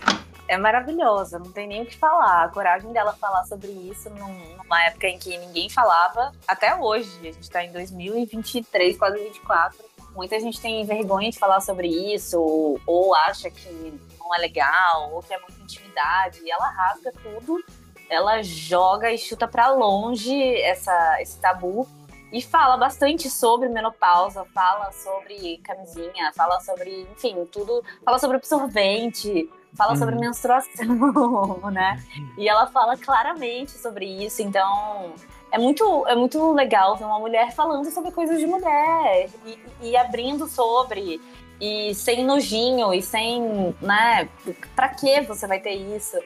[SPEAKER 3] É maravilhosa, não tem nem o que falar. A coragem dela falar sobre isso num- numa época em que ninguém falava, até hoje. A gente tá em 2023, quase 24. Muita gente tem vergonha de falar sobre isso, ou, ou acha que não é legal, ou que é muita intimidade. E ela rasga tudo, ela joga e chuta pra longe essa, esse tabu. E fala bastante sobre menopausa, fala sobre camisinha, fala sobre, enfim, tudo. Fala sobre absorvente, fala sobre
[SPEAKER 2] Uhum.
[SPEAKER 3] menstruação, <laughs> né? E ela fala claramente sobre isso, então é muito, é muito legal ver uma mulher falando sobre coisas de mulher e, e abrindo sobre, e sem nojinho, e sem, né? Pra que você vai ter isso?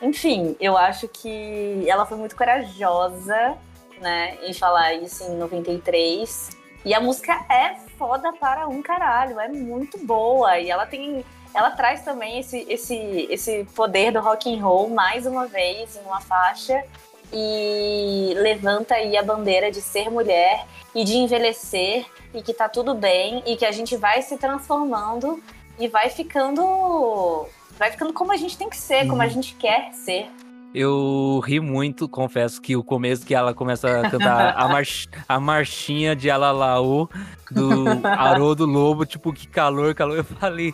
[SPEAKER 3] Enfim, eu acho que ela foi muito corajosa, né, em falar isso em 93. E a música é foda para um caralho, é muito boa. E ela tem ela traz também esse, esse, esse poder do rock and roll mais uma vez em uma faixa e levanta aí a bandeira de ser mulher e de envelhecer e que tá tudo bem e que a gente vai se transformando e vai ficando vai ficando como a gente tem que ser, como a gente quer ser.
[SPEAKER 2] Eu ri muito, confesso que o começo que ela começa a cantar a, march, a marchinha de Alalaô do Haroldo Lobo, tipo, que calor, calor. Eu falei,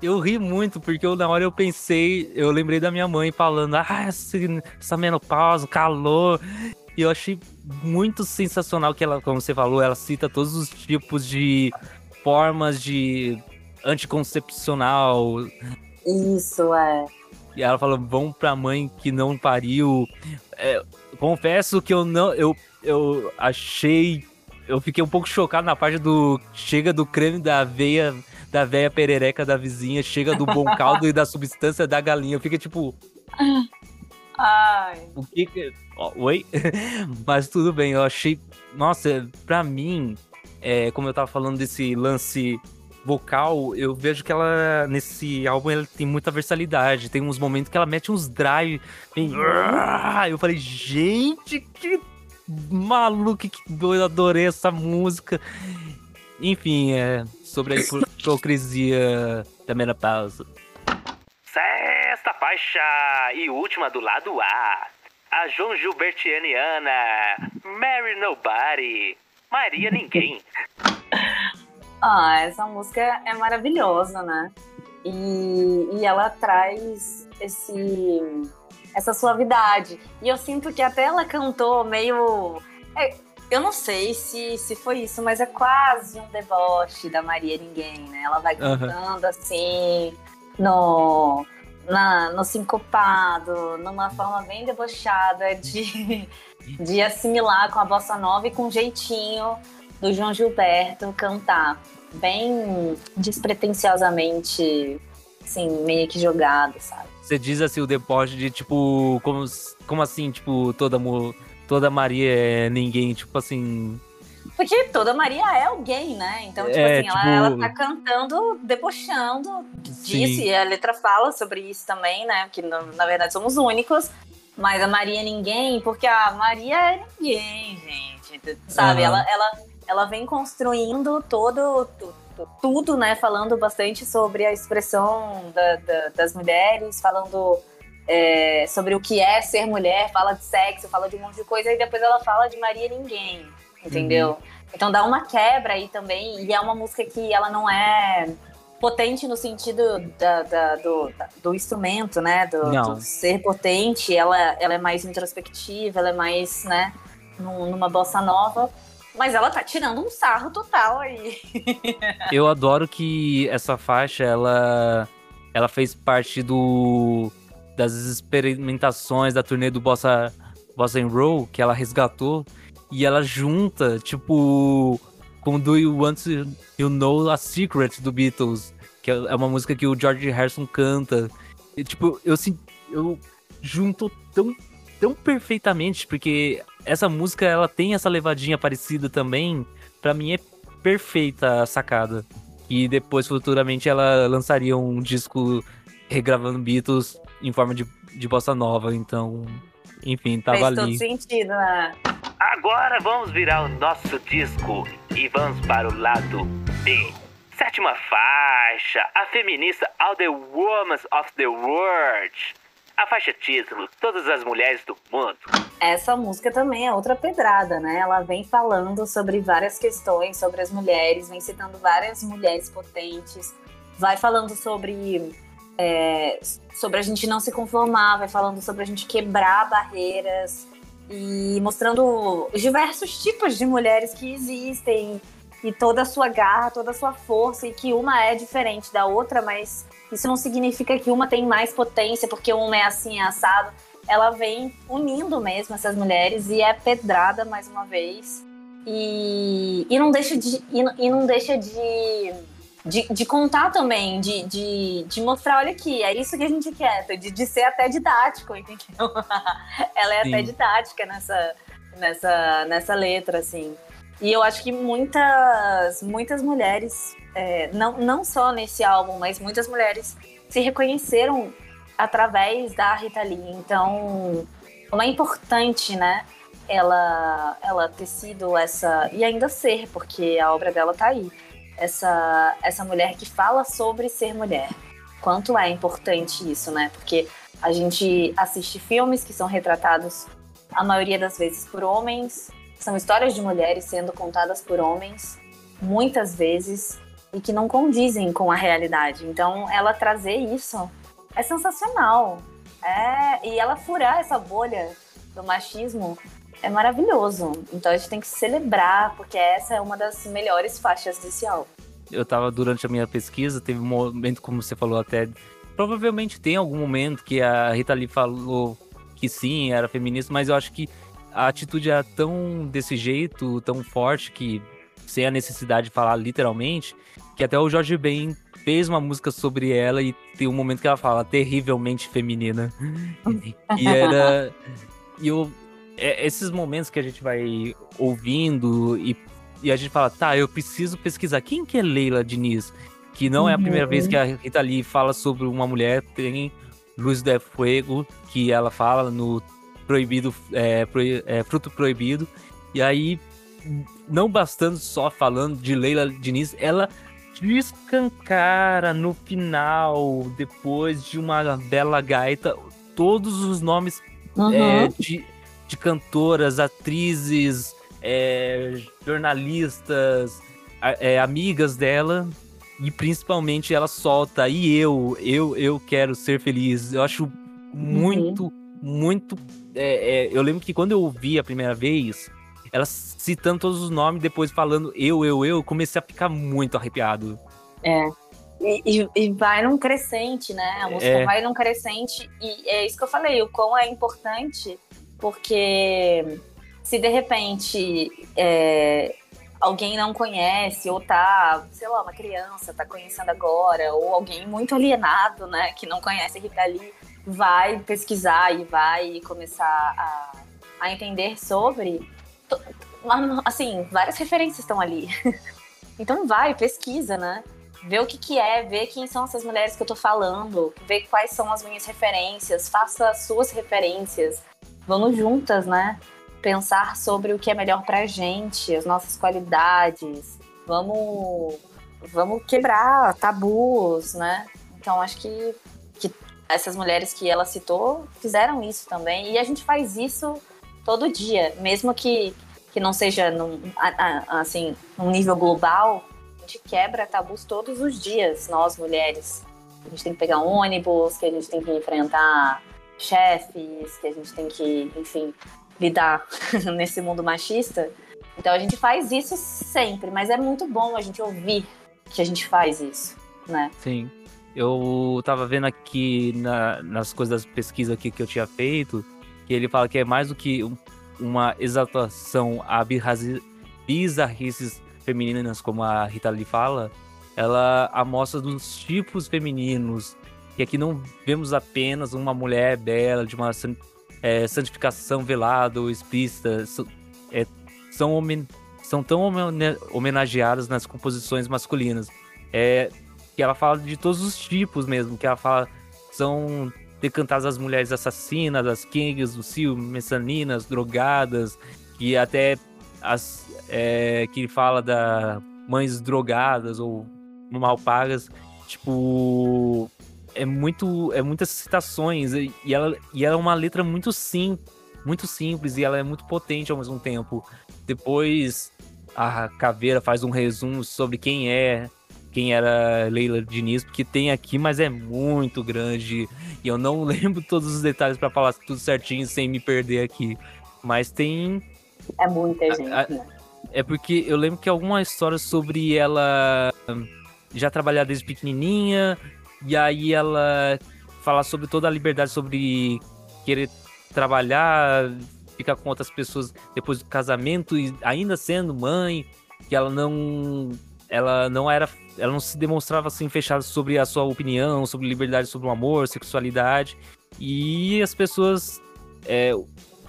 [SPEAKER 2] eu ri muito, porque eu, na hora eu pensei, eu lembrei da minha mãe falando, ah, essa menopausa, calor. E eu achei muito sensacional que ela, como você falou, ela cita todos os tipos de formas de anticoncepcional.
[SPEAKER 3] Isso, é.
[SPEAKER 2] E ela falou, vão pra mãe que não pariu. É, confesso que eu não. Eu, eu achei. Eu fiquei um pouco chocado na parte do. Chega do creme da aveia, da veia perereca da vizinha, chega do bom caldo e da substância da galinha. Eu fiquei tipo.
[SPEAKER 3] Ai.
[SPEAKER 2] O que que. Oh, oi? <laughs> Mas tudo bem, eu achei. Nossa, pra mim, é, como eu tava falando desse lance vocal, eu vejo que ela, nesse álbum, ela tem muita versalidade. Tem uns momentos que ela mete uns drive. Bem... Eu falei, gente, que maluco, que doido, adorei essa música. Enfim, é sobre a hipocrisia da menopausa.
[SPEAKER 1] Sexta faixa e última do lado A. A João Gilbertianiana. Mary Nobody. Maria Ninguém.
[SPEAKER 3] Ah, essa música é maravilhosa, né? E, e ela traz esse, essa suavidade. E eu sinto que até ela cantou meio. É, eu não sei se, se foi isso, mas é quase um deboche da Maria Ninguém, né? Ela vai cantando uhum. assim, no, na, no sincopado, numa forma bem debochada de, <laughs> de assimilar com a bossa nova e com jeitinho do João Gilberto cantar bem despretensiosamente, assim, meio que jogado, sabe?
[SPEAKER 2] Você diz assim o deboche de tipo, como, como assim, tipo, toda, toda Maria é ninguém, tipo assim.
[SPEAKER 3] Porque toda Maria é alguém, né? Então, tipo é, assim, tipo... Ela, ela tá cantando, debochando disso, Sim. e a letra fala sobre isso também, né? Que na verdade somos únicos. Mas a Maria é ninguém, porque a Maria é ninguém, gente. Sabe? Uhum. Ela, ela ela vem construindo todo tudo, né? Falando bastante sobre a expressão da, da, das mulheres, falando é, sobre o que é ser mulher, fala de sexo, fala de um monte de coisa, e depois ela fala de Maria Ninguém, entendeu? Uhum. Então dá uma quebra aí também, e é uma música que ela não é potente no sentido da, da, do, do instrumento, né? Do, do, ser potente, ela, ela é mais introspectiva, ela é mais, né? Numa bossa nova. Mas ela tá tirando um sarro total aí. <laughs>
[SPEAKER 2] Eu adoro que essa faixa, ela, ela fez parte do das experimentações da turnê do Bossa, Bossa and Roll, que ela resgatou, e ela junta, tipo, com Do You Want to You Know a Secret do Beatles, que é uma música que o George Harrison canta. E, tipo, eu, eu junto tão, tão perfeitamente, porque essa música ela tem essa levadinha parecida também. Para mim é perfeita a sacada. E depois, futuramente, ela lançaria um disco regravando Beatles em forma de, de bossa nova. Então, enfim, tava Fez ali.
[SPEAKER 3] Fez todo sentido, né?
[SPEAKER 1] Agora vamos virar o nosso disco e vamos para o lado B. Sétima faixa, a feminista All the Women of the World. A faixa título, Todas as Mulheres do Mundo.
[SPEAKER 3] Essa música também é outra pedrada, né? Ela vem falando sobre várias questões, sobre as mulheres, vem citando várias mulheres potentes, vai falando sobre, é, sobre a gente não se conformar, vai falando sobre a gente quebrar barreiras e mostrando os diversos tipos de mulheres que existem e toda a sua garra, toda a sua força, e que uma é diferente da outra, mas isso não significa que uma tem mais potência porque uma é assim, é assado. Ela vem unindo mesmo essas mulheres e é pedrada mais uma vez. E, e não deixa de. E, e não deixa de, de, de, contar também, de, de, de mostrar, olha aqui, é isso que a gente quer, de, de ser até didático, entendeu? <laughs> Ela é Sim. até didática nessa, nessa, nessa letra, assim. E eu acho que muitas, muitas mulheres, é, não, não só nesse álbum, mas muitas mulheres se reconheceram através da Rita Lee. Então, como é importante, né? Ela, ela ter sido essa. E ainda ser, porque a obra dela tá aí. Essa, essa mulher que fala sobre ser mulher. Quanto é importante isso, né? Porque A gente assiste filmes que são retratados, a maioria das vezes, por homens. São histórias de mulheres sendo contadas por homens, muitas vezes, e que não condizem com a realidade. Então, ela trazer isso é sensacional. É, e ela furar essa bolha do machismo é maravilhoso. Então a gente tem que celebrar, porque essa é uma das melhores faixas desse álbum.
[SPEAKER 2] Eu tava durante a minha pesquisa, teve um momento, como você falou até. Provavelmente tem algum momento que a Rita Lee falou que sim, era feminista, mas eu acho que a atitude era tão desse jeito, tão forte, que sem a necessidade de falar literalmente, que até o Jorge Ben fez uma música sobre ela e tem um momento que ela fala terrivelmente feminina. <laughs> e era. E eu, é, esses momentos que a gente vai ouvindo e, e a gente fala, tá, eu preciso pesquisar. Quem que é Leila Diniz? Que não é a primeira vez que a Rita Lee fala sobre uma mulher. Tem Luz de Fuego, que ela fala no Proibido, é, pro, é, Fruto Proibido. E aí, não bastando só falando de Leila Diniz, ela descancara no final, depois de uma bela gaita, todos os nomes uhum. é, de, de cantoras, atrizes, é, jornalistas, é, amigas dela. E principalmente ela solta, e eu, eu, eu quero ser feliz. Eu acho muito, uhum. Muito. É, é, eu lembro que quando eu ouvi a primeira vez, ela citando todos os nomes, depois falando eu, eu, eu, comecei a ficar muito arrepiado.
[SPEAKER 3] É. E, e, vai num crescente, né? A música é. vai num crescente. E é isso que eu falei, o quão é importante, porque se de repente é, alguém não conhece, ou tá, sei lá, uma criança tá conhecendo agora, ou alguém muito alienado, né, que não conhece Rita Lee, vai pesquisar e vai começar a, a entender sobre, assim, várias referências estão ali. <laughs> então vai, pesquisa, né? Vê o que, que é, vê quem são essas mulheres que eu tô falando, vê quais são as minhas referências, faça as suas referências. Vamos juntas, né? Pensar sobre o que é melhor pra gente, as nossas qualidades. Vamos, vamos quebrar tabus, né? Então acho que, essas mulheres que ela citou fizeram isso também. E a gente faz isso todo dia, mesmo que, que não seja num, assim, num nível global, a gente quebra tabus todos os dias, nós mulheres. A gente tem que pegar ônibus, que a gente tem que enfrentar chefes, que a gente tem que, enfim, lidar <laughs> nesse mundo machista. Então a gente faz isso sempre, mas é muito bom a gente ouvir que a gente faz isso, né?
[SPEAKER 2] Sim. Eu tava vendo aqui na, nas coisas das pesquisas aqui que eu tinha feito, que ele fala que é mais do que uma exaltação a bizarrices femininas, como a Rita Lee fala, ela amostra dos tipos femininos, que aqui não vemos apenas uma mulher bela, de uma é, santificação velada ou explícita, é, são, homen são tão homenageadas nas composições masculinas. É, que ela fala de todos os tipos mesmo, que ela fala são decantadas as mulheres assassinas, as kings cio, messaninas, drogadas, e até as é, que fala da mães drogadas ou mal pagas, tipo é muito é muitas citações e ela e ela é uma letra muito sim muito simples e ela é muito potente ao mesmo tempo. Depois a Caveira faz um resumo sobre quem é quem era Leila Diniz, porque tem aqui, mas é muito grande. E eu não <laughs> lembro todos os detalhes para falar tudo certinho sem me perder aqui. Mas tem.
[SPEAKER 3] É muita gente, a, a, né?
[SPEAKER 2] É porque eu lembro que alguma história sobre ela já trabalhar desde pequenininha, e aí ela falar sobre toda a liberdade sobre querer trabalhar, ficar com outras pessoas depois do casamento e ainda sendo mãe, que ela não ela não era ela não se demonstrava assim fechada sobre a sua opinião, sobre liberdade, sobre o amor, sexualidade. E as pessoas é,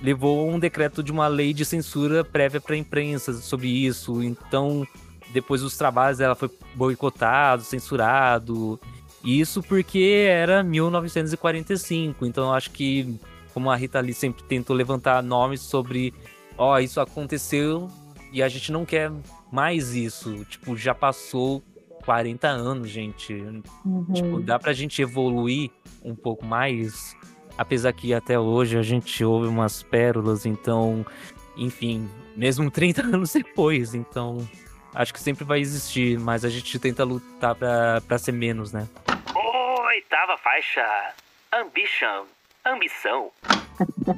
[SPEAKER 2] levou um decreto de uma lei de censura prévia para a imprensa sobre isso. Então, depois dos trabalhos ela foi boicotado, censurado. Isso porque era 1945. Então, acho que como a Rita Lee sempre tentou levantar nomes sobre, ó, oh, isso aconteceu e a gente não quer mais isso. Tipo, já passou 40 anos, gente. Uhum. Tipo, dá pra gente evoluir um pouco mais. apesar que até hoje a gente ouve umas pérolas, então, enfim, mesmo <laughs> 30 anos depois, então acho que sempre vai existir, mas a gente tenta lutar pra, pra ser menos, né?
[SPEAKER 1] Oitava faixa, Ambition, ambição.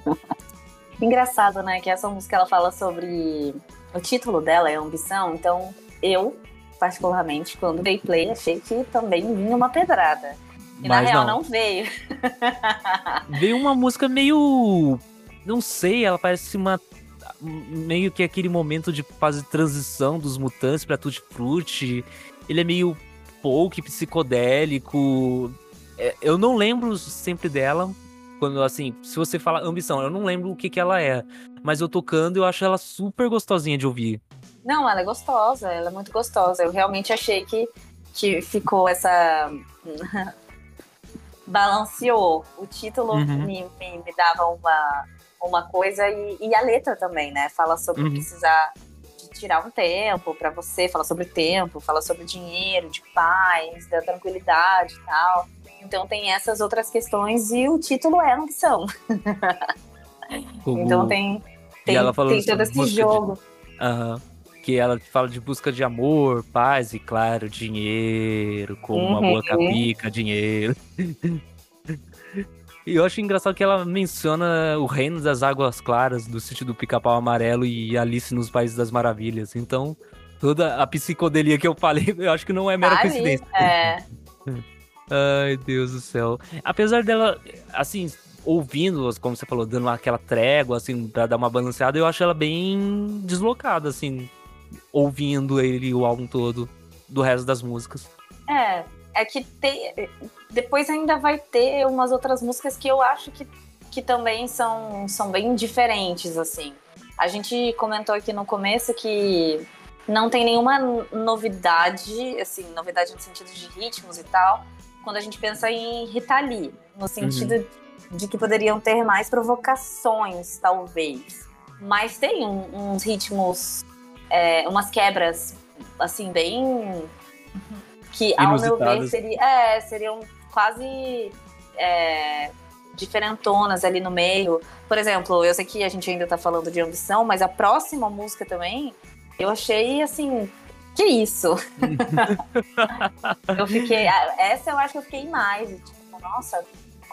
[SPEAKER 1] <laughs>
[SPEAKER 3] Engraçado, né, que essa música ela fala sobre o título dela é ambição, então eu particularmente quando dei play achei que também vinha uma pedrada. E Mas na real não, não veio. <laughs>
[SPEAKER 2] veio uma música meio não sei, ela parece uma meio que aquele momento de fase de transição dos mutantes para Tutti Frutti. Ele é meio folk, psicodélico. É, eu não lembro sempre dela. Quando, assim, se você fala ambição, eu não lembro o que, que ela é. Mas eu tocando, eu acho ela super gostosinha de ouvir.
[SPEAKER 3] Não, ela é gostosa, ela é muito gostosa. Eu realmente achei que, que ficou essa. <laughs> Balanceou. O título uhum. me, me, me dava uma, uma coisa e, e a letra também, né? Fala sobre uhum. precisar de tirar um tempo para você, fala sobre tempo, fala sobre dinheiro, de paz, da tranquilidade e tal. Então tem essas outras questões e o título é ambição. <laughs> então tem, tem, tem todo esse jogo.
[SPEAKER 2] De... Uhum. Que ela fala de busca de amor, paz e, claro, dinheiro, com uhum. uma boa capica, dinheiro. <laughs> E eu acho engraçado que ela menciona o reino das águas claras do sítio do Pica-Pau Amarelo e Alice nos Países das Maravilhas. Então, toda a psicodelia que eu falei, <laughs> eu acho que não é mera Ali, coincidência.
[SPEAKER 3] É.
[SPEAKER 2] Ai, Deus do céu. Apesar dela, assim, ouvindo, como você falou, dando aquela trégua, assim, pra dar uma balanceada, eu acho ela bem deslocada, assim, ouvindo ele, o álbum todo, do resto das músicas.
[SPEAKER 3] É, é que tem, depois ainda vai ter umas outras músicas que eu acho que, que também são, são bem diferentes, assim. A gente comentou aqui no começo que não tem nenhuma novidade, assim, novidade no sentido de ritmos e tal, quando a gente pensa em Rita Lee, no sentido uhum. de que poderiam ter mais provocações, talvez. Mas tem um, uns ritmos, é, umas quebras, assim, bem. que, ao meu ver, seria, é, seriam quase é, diferentonas ali no meio. Por exemplo, eu sei que a gente ainda tá falando de ambição, mas a próxima música também, eu achei assim. Que isso? <laughs> eu fiquei. Essa eu acho que eu fiquei mais. Tipo, nossa,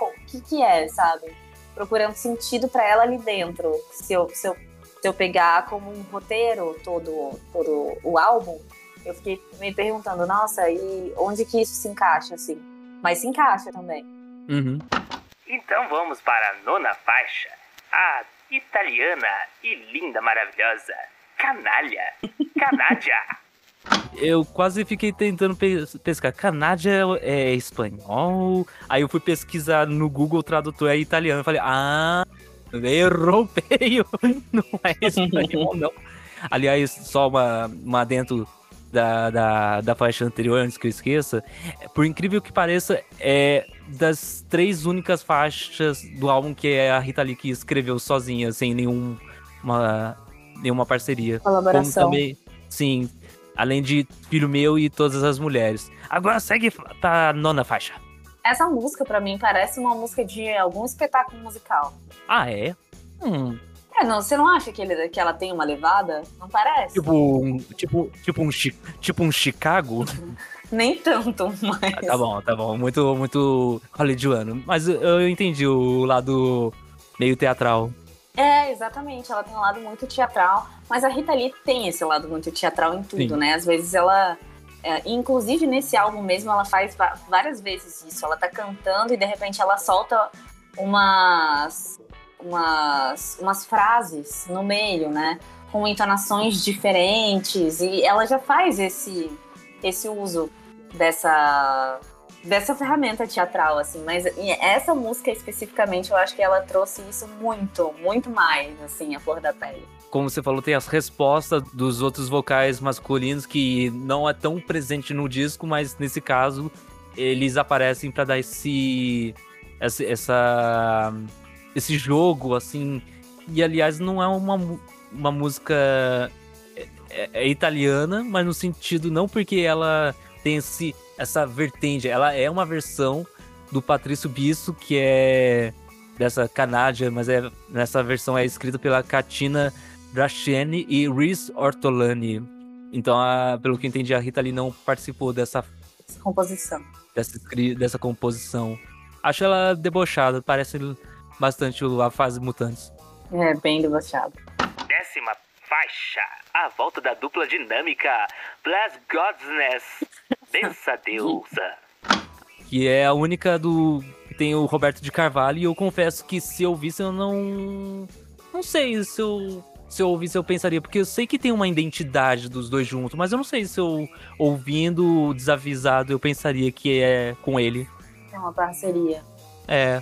[SPEAKER 3] o que, que é, sabe? Procurando sentido para ela ali dentro. Se eu, se, eu, se eu pegar como um roteiro todo, todo o álbum, eu fiquei me perguntando, nossa, e onde que isso se encaixa, assim? mas se encaixa também.
[SPEAKER 2] Uhum.
[SPEAKER 1] Então vamos para a nona faixa, a italiana e linda, maravilhosa, Canalha, Canádia.
[SPEAKER 2] Eu quase fiquei tentando pescar. Canádia é espanhol. Aí eu fui pesquisar no Google Tradutor é italiano. Eu falei, ah, errou feio. <laughs> Não é espanhol, não. Aliás, só uma, uma dentro da, da, da faixa anterior, antes que eu esqueça, por incrível que pareça, é das três únicas faixas do álbum que é a Rita Lee que escreveu sozinha, sem nenhum, uma, nenhuma parceria.
[SPEAKER 3] Colaboração.
[SPEAKER 2] Como também, sim, além de Filho Meu e Todas as Mulheres. Agora segue pra nona faixa.
[SPEAKER 3] Essa música, para mim, parece uma música de algum espetáculo musical.
[SPEAKER 2] Ah, é? Hum,
[SPEAKER 3] é, não, você não acha que, ele, que ela tem uma levada? Não parece?
[SPEAKER 2] Tipo um, tipo, tipo um, tipo um Chicago? <laughs>
[SPEAKER 3] Nem tanto, mas.
[SPEAKER 2] Ah, tá bom, tá bom. Muito, muito hollywoodiano. Mas eu entendi o lado meio teatral.
[SPEAKER 3] É, exatamente. Ela tem um lado muito teatral. Mas a Rita Lee tem esse lado muito teatral em tudo, Sim. né? Às vezes ela. É, inclusive nesse álbum mesmo, ela faz várias vezes isso. Ela tá cantando e de repente ela solta umas umas, umas frases no meio, né? Com entonações diferentes. E ela já faz esse, esse uso dessa, dessa ferramenta teatral, assim. Mas essa música especificamente, eu acho que ela trouxe isso muito, muito mais, assim, a flor da pele.
[SPEAKER 2] Como você falou, tem as respostas dos outros vocais masculinos que não é tão presente no disco, mas nesse caso eles aparecem para dar esse essa, essa esse jogo, assim. E aliás, não é uma, uma música é, é, é, italiana, mas no sentido não porque ela tem esse, essa vertente, ela é uma versão do Patrício Bisso, que é dessa Canádia, mas é, nessa versão é escrita pela Katina Brachene e Rhys Ortolani. Então, a, pelo que eu entendi, a Rita Lee não participou dessa
[SPEAKER 3] composição.
[SPEAKER 2] Dessa, dessa composição. Acho ela debochada, parece bastante a fase Mutantes.
[SPEAKER 3] É, bem debochada.
[SPEAKER 1] Décima faixa, a volta da dupla dinâmica, Bless Godsness, Bença Deusa.
[SPEAKER 2] Que é a única do. que tem o Roberto de Carvalho, e eu confesso que se eu visse, eu não. Não sei se eu se eu ouvisse, eu pensaria, porque eu sei que tem uma identidade dos dois juntos, mas eu não sei se eu, ouvindo desavisado, eu pensaria que é com ele.
[SPEAKER 3] É uma parceria.
[SPEAKER 2] É.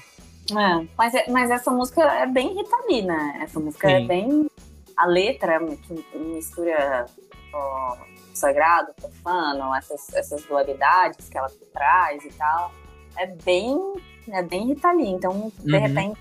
[SPEAKER 3] É, mas, é, mas essa música é bem Rita Lee, né? Essa música é Sim. é bem. A letra que mistura ó, sagrado, profano, essas, essas dualidades que ela traz e tal. É bem, é bem Rita Lee. Então, de uhum. repente,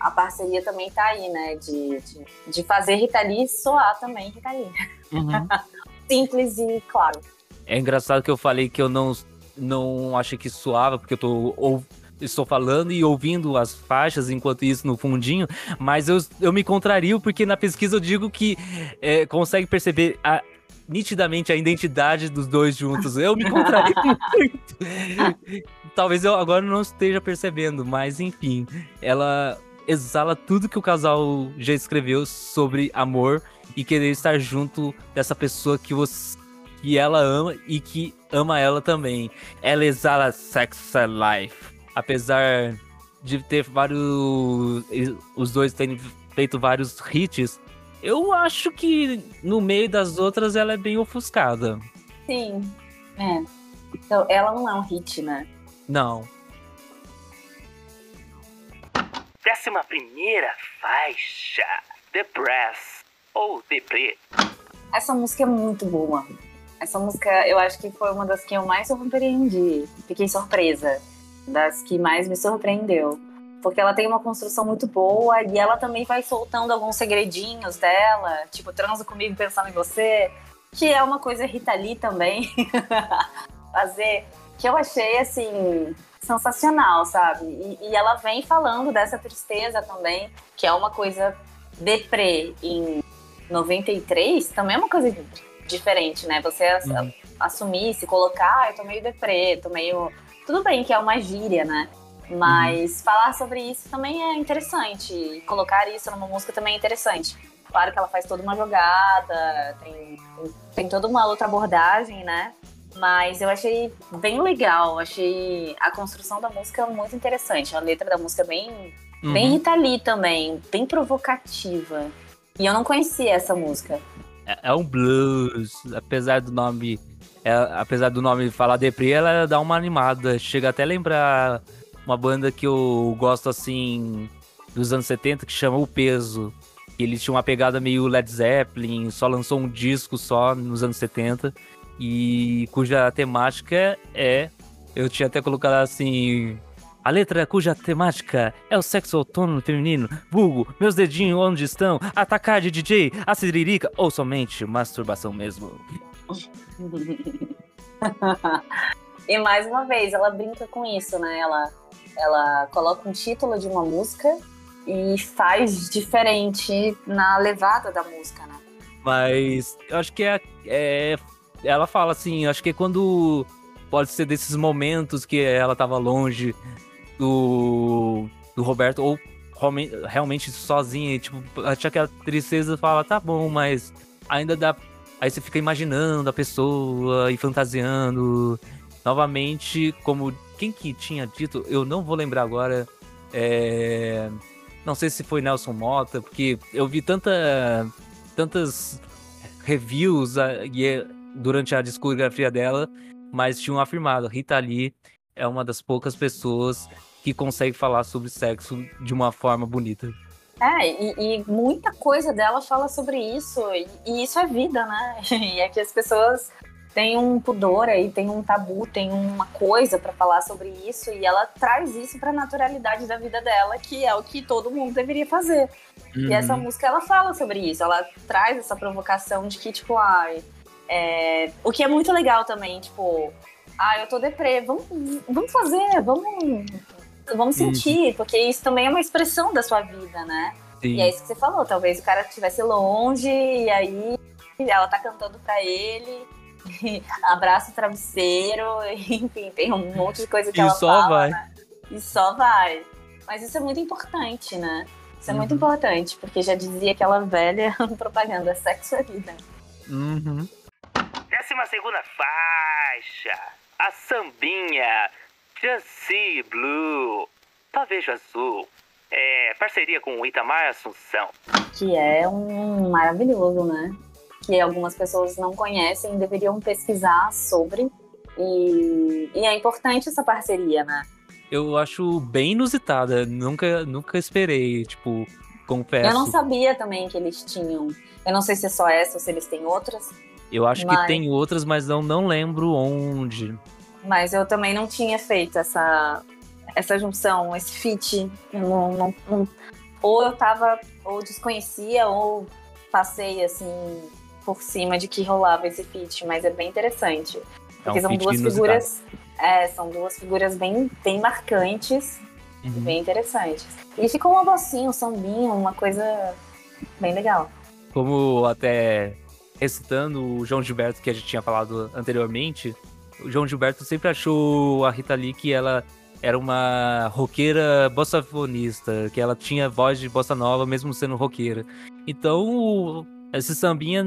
[SPEAKER 3] a parceria também tá aí, né? De, de, de fazer Rita Lee soar também Rita Lee. Uhum. <laughs> Simples e claro.
[SPEAKER 2] É engraçado que eu falei que eu não, não achei que soava, porque eu tô ou, estou falando e ouvindo as faixas enquanto isso no fundinho, mas eu, eu me contrario porque na pesquisa eu digo que é, consegue perceber a, nitidamente a identidade dos dois juntos. Eu me contrario <laughs> muito. Talvez eu agora não esteja percebendo, mas enfim, ela exala tudo que o casal já escreveu sobre amor e querer estar junto dessa pessoa que você que ela ama e que ama ela também. Ela exala sex life. Apesar de ter vários os dois terem feito vários hits, eu acho que no meio das outras ela é bem ofuscada.
[SPEAKER 3] Sim. É. Então, ela não é um hit, né?
[SPEAKER 2] Não.
[SPEAKER 1] Décima primeira faixa, The Press, ou Deprê.
[SPEAKER 3] Essa música é muito boa. Essa música, eu acho que foi uma das que eu mais surpreendi. Fiquei surpresa. Das que mais me surpreendeu. Porque ela tem uma construção muito boa e ela também vai soltando alguns segredinhos dela. Tipo, transa comigo pensando em você. Que é uma coisa Rita Lee também. <laughs> Fazer. Que eu achei, assim, sensacional, sabe? E, e, ela vem falando dessa tristeza também, que é uma coisa deprê em 93, também é uma coisa diferente, né? Você uhum. assumir, se colocar, ah, eu tô meio deprê, tô meio. Tudo bem que é uma gíria, né? Mas uhum. falar sobre isso também é interessante. Colocar isso numa música também é interessante. Claro que ela faz toda uma jogada, tem, tem toda uma outra abordagem, né? Mas eu achei bem legal, achei a construção da música muito interessante. A letra da música bem, uhum. bem Rita Lee também, bem provocativa. E eu não conhecia essa música.
[SPEAKER 2] É, é um blues, apesar do nome. É, apesar do nome falar deprê, ela dá uma animada. Chega até a lembrar uma banda que eu gosto assim dos anos 70 que chama O Peso. Ele tinha uma pegada meio Led Zeppelin, só lançou um disco só nos anos 70 e cuja temática é. Eu tinha até colocado assim. A letra cuja temática é o sexo autônomo feminino, vulgo, meus dedinhos onde estão, atacar de DJ, a siririca ou somente masturbação mesmo.
[SPEAKER 3] E mais uma vez, ela brinca com isso, né? Ela, ela coloca um título de uma música e faz diferente na levada da música, né?
[SPEAKER 2] Mas eu acho que é, é ela fala assim, acho que é quando pode ser desses momentos que ela tava longe do, do Roberto, ou realmente sozinha, e, tipo, tinha aquela tristeza fala, tá bom, mas ainda dá. Aí você fica imaginando a pessoa e fantasiando. Novamente, como quem que tinha dito, eu não vou lembrar agora. É... Não sei se foi Nelson Mota, porque eu vi tanta, tantas reviews e durante a discografia dela, mas tinham afirmado, Rita Lee é uma das poucas pessoas que consegue falar sobre sexo de uma forma bonita.
[SPEAKER 3] É, e, e muita coisa dela fala sobre isso, e, e, isso é vida, né? <laughs> E é que as pessoas têm um pudor aí, tem um tabu, tem uma coisa para falar sobre isso, e ela traz isso pra naturalidade da vida dela, que é o que todo mundo deveria fazer. Uhum. E essa uhum. música, ela fala sobre isso, ela traz essa provocação de que, tipo, ai. É, o que é muito legal também, tipo, ah, eu tô deprê, vamos, vamos fazer, vamos vamos sentir, porque isso também é uma expressão da sua vida, né?
[SPEAKER 2] Sim.
[SPEAKER 3] E é isso que você falou, talvez o cara estivesse longe e aí ela tá cantando pra ele, <laughs> abraça o travesseiro, <laughs> enfim, tem um monte de coisa que
[SPEAKER 2] E
[SPEAKER 3] ela
[SPEAKER 2] só
[SPEAKER 3] fala,
[SPEAKER 2] vai.
[SPEAKER 3] né? E só vai. Mas isso é muito importante, né? Isso é muito
[SPEAKER 2] Uhum.
[SPEAKER 3] importante, porque já dizia aquela velha <laughs> propaganda, sexo é vida.
[SPEAKER 2] Uhum.
[SPEAKER 1] Décima segunda faixa. A sambinha. Just See Blue. Talvez azul. É parceria com o Itamar Assunção.
[SPEAKER 3] que é um maravilhoso, né? Que algumas pessoas não conhecem, deveriam pesquisar sobre. E, e é importante essa parceria, né?
[SPEAKER 2] Eu acho bem inusitada. Nunca, nunca esperei, tipo, confesso.
[SPEAKER 3] Eu não sabia também que eles tinham. Eu não sei se é só essa ou se eles têm outras,
[SPEAKER 2] Eu acho
[SPEAKER 3] Mas-
[SPEAKER 2] que tem outras, mas não, não lembro onde.
[SPEAKER 3] Mas eu também não tinha feito essa, essa junção, esse fit. Não, não- não- ou eu tava, ou desconhecia, ou passei assim por cima de que rolava esse fit, mas é bem interessante. Porque
[SPEAKER 2] um
[SPEAKER 3] são duas figuras. É, são duas figuras bem, bem marcantes,
[SPEAKER 2] Uhum.
[SPEAKER 3] bem interessantes. E ficou uma vocinha, um sambinho, uma coisa bem legal.
[SPEAKER 2] Como até recitando o João Gilberto que a gente tinha falado anteriormente, o João Gilberto sempre achou a Rita Lee que ela era uma roqueira bossafonista, que ela tinha voz de bossa nova mesmo sendo roqueira. Então, esse sambinha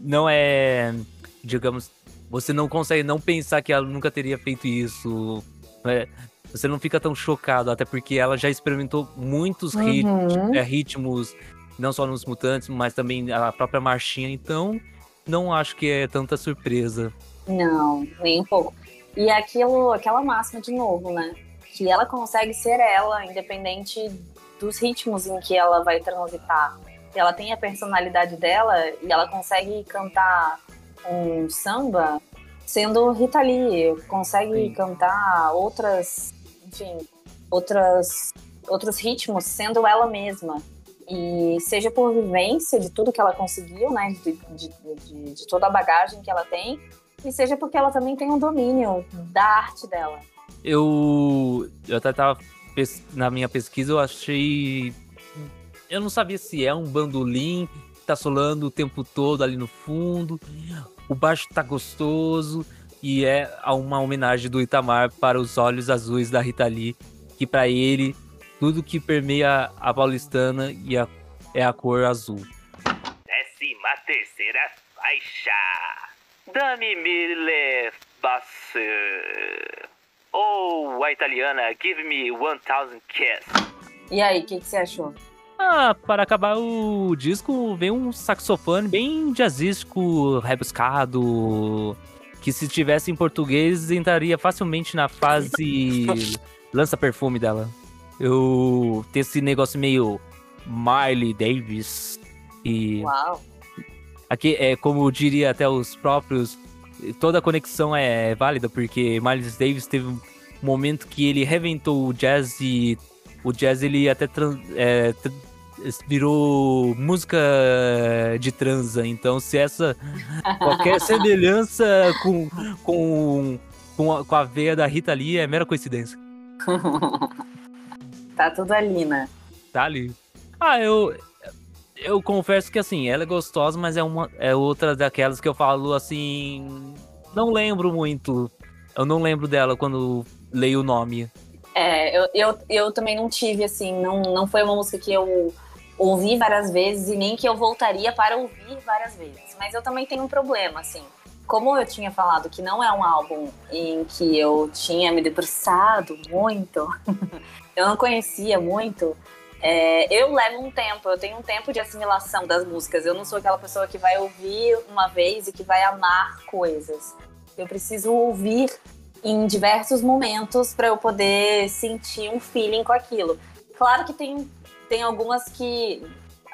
[SPEAKER 2] não é, digamos, você não consegue não pensar que ela nunca teria feito isso. né? Você não fica tão chocado, até porque ela já experimentou muitos
[SPEAKER 3] Uhum.
[SPEAKER 2] é, ritmos, não só nos Mutantes, mas também a própria Marchinha. Então, não acho que é tanta surpresa.
[SPEAKER 3] Não, nem um pouco. E aquilo, aquela máxima de novo, né? Que ela consegue ser ela, independente dos ritmos em que ela vai transitar. Ela tem a personalidade dela e ela consegue cantar um samba sendo Rita Lee, consegue
[SPEAKER 2] Sim.
[SPEAKER 3] cantar outras, enfim, outras, outros ritmos sendo ela mesma. E seja por vivência de tudo que ela conseguiu, né? De, de, de, de toda a bagagem que ela tem, e seja porque ela também tem um domínio da arte dela.
[SPEAKER 2] Eu, eu até tava na minha pesquisa, eu achei. Eu não sabia se é um bandolim que tá solando o tempo todo ali no fundo. O baixo tá gostoso. E é uma homenagem do Itamar para os olhos azuis da Rita Lee. Que para ele, tudo que permeia a paulistana e a- é a cor azul.
[SPEAKER 1] Décima terceira faixa. Dami Mille Basse. Ou a italiana Give Me 1000 Kiss.
[SPEAKER 3] E aí, o que, que você achou?
[SPEAKER 2] Ah, para acabar o disco, vem um saxofone bem jazzístico, rebuscado, que se tivesse em português entraria facilmente na fase <laughs> lança-perfume dela. Eu ter esse negócio meio Miley Davis e
[SPEAKER 3] Uau!
[SPEAKER 2] aqui é como diria até os próprios, toda a conexão é válida porque Miles Davis teve um momento que ele reventou o jazz e o jazz ele até tran- é, virou música de transa. Então se essa <laughs> qualquer semelhança com com com a, com a veia da Rita Lee é mera coincidência. <laughs>
[SPEAKER 3] tá tudo ali, né?
[SPEAKER 2] Tá ali. Ah, eu. Eu confesso que assim, ela é gostosa, mas é uma é outra daquelas que eu falo assim. Não lembro muito. Eu não lembro dela quando leio o nome.
[SPEAKER 3] É, eu, eu, eu também não tive, assim, não, não foi uma música que eu ouvi várias vezes e nem que eu voltaria para ouvir várias vezes. Mas eu também tenho um problema, assim. Como eu tinha falado que não é um álbum em que eu tinha me debruçado muito, <laughs> eu não conhecia muito, é, eu levo um tempo, eu tenho um tempo de assimilação das músicas. Eu não sou aquela pessoa que vai ouvir uma vez e que vai amar coisas. Eu preciso ouvir em diversos momentos para eu poder sentir um feeling com aquilo. Claro que tem, tem algumas que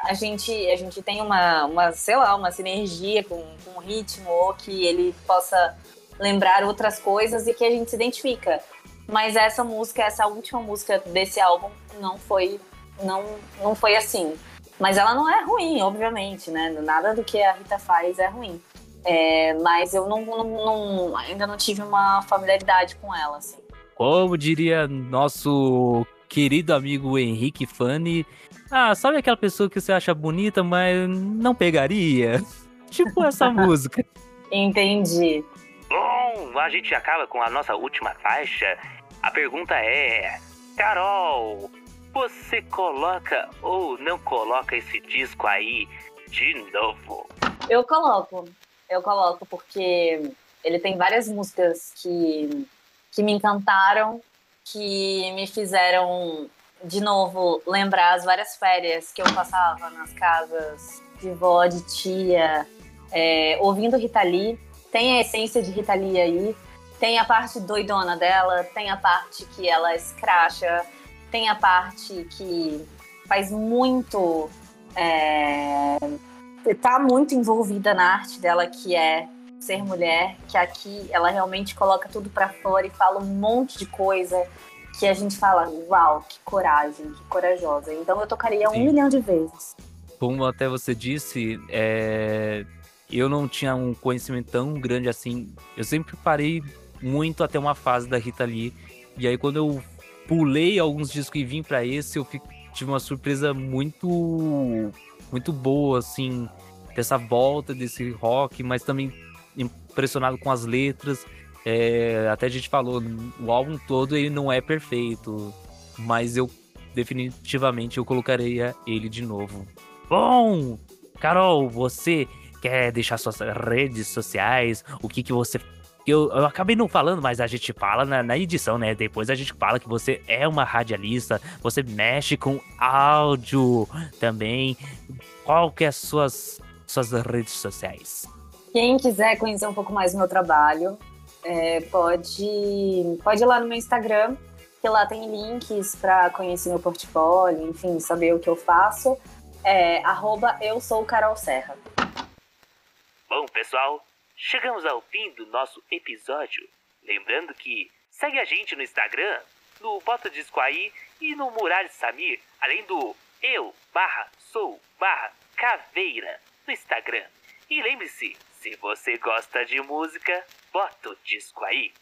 [SPEAKER 3] a gente, a gente tem uma, uma, sei lá, uma sinergia com, com o ritmo ou que ele possa lembrar outras coisas e que a gente se identifica. Mas essa música, essa última música desse álbum não foi não, não foi assim. Mas ela não é ruim, obviamente, né? Nada do que a Rita faz é ruim. É, mas eu não, não- não- ainda não tive uma familiaridade com ela, assim.
[SPEAKER 2] Como diria nosso querido amigo Henrique Fanny, ah, sabe aquela pessoa que você acha bonita, mas não pegaria? <laughs> Tipo essa <laughs> música.
[SPEAKER 3] Entendi.
[SPEAKER 1] Bom, a gente acaba com a nossa última faixa. A pergunta é: Carol, você coloca ou não coloca esse disco aí de novo?
[SPEAKER 3] Eu coloco. Eu coloco porque ele tem várias músicas que, que me encantaram, que me fizeram, de novo, lembrar as várias férias que eu passava nas casas de vó, de tia, é, ouvindo Rita Lee. Tem a essência de Rita Lee aí, tem a parte doidona dela, tem a parte que ela escracha, tem a parte que faz muito. É, tá muito envolvida na arte dela, que é ser mulher, que aqui ela realmente coloca tudo para fora e fala um monte de coisa que a gente fala, uau, que coragem, que corajosa. Então eu tocaria Sim. um milhão de vezes.
[SPEAKER 2] Como até você disse, é... eu não tinha um conhecimento tão grande assim. Eu sempre parei muito até uma fase da Rita Lee. E aí quando eu pulei alguns discos e vim para esse, eu tive uma surpresa muito muito boa assim, dessa volta desse rock, mas também impressionado com as letras. É, até a gente falou, o álbum todo ele não é perfeito, mas eu definitivamente eu colocaria ele de novo. Bom, Carol, você quer deixar suas redes sociais? O que que você eu, eu acabei não falando, mas a gente fala na, na, edição, né? Depois a gente fala que você é uma radialista, você mexe com áudio também. Qual que é as suas, suas redes sociais?
[SPEAKER 3] Quem quiser conhecer um pouco mais do meu trabalho, é, pode, pode ir lá no meu Instagram, que lá tem links para conhecer meu portfólio, enfim, saber o que eu faço. É, arroba eu sou Carol Serra.
[SPEAKER 1] Bom, pessoal, Chegamos ao fim do nosso episódio. Lembrando que segue a gente no Instagram, no Bota Disco aí e no Muralha Samir, além do eu barra sou barra caveira no Instagram. E lembre-se, se você gosta de música, bota o disco aí.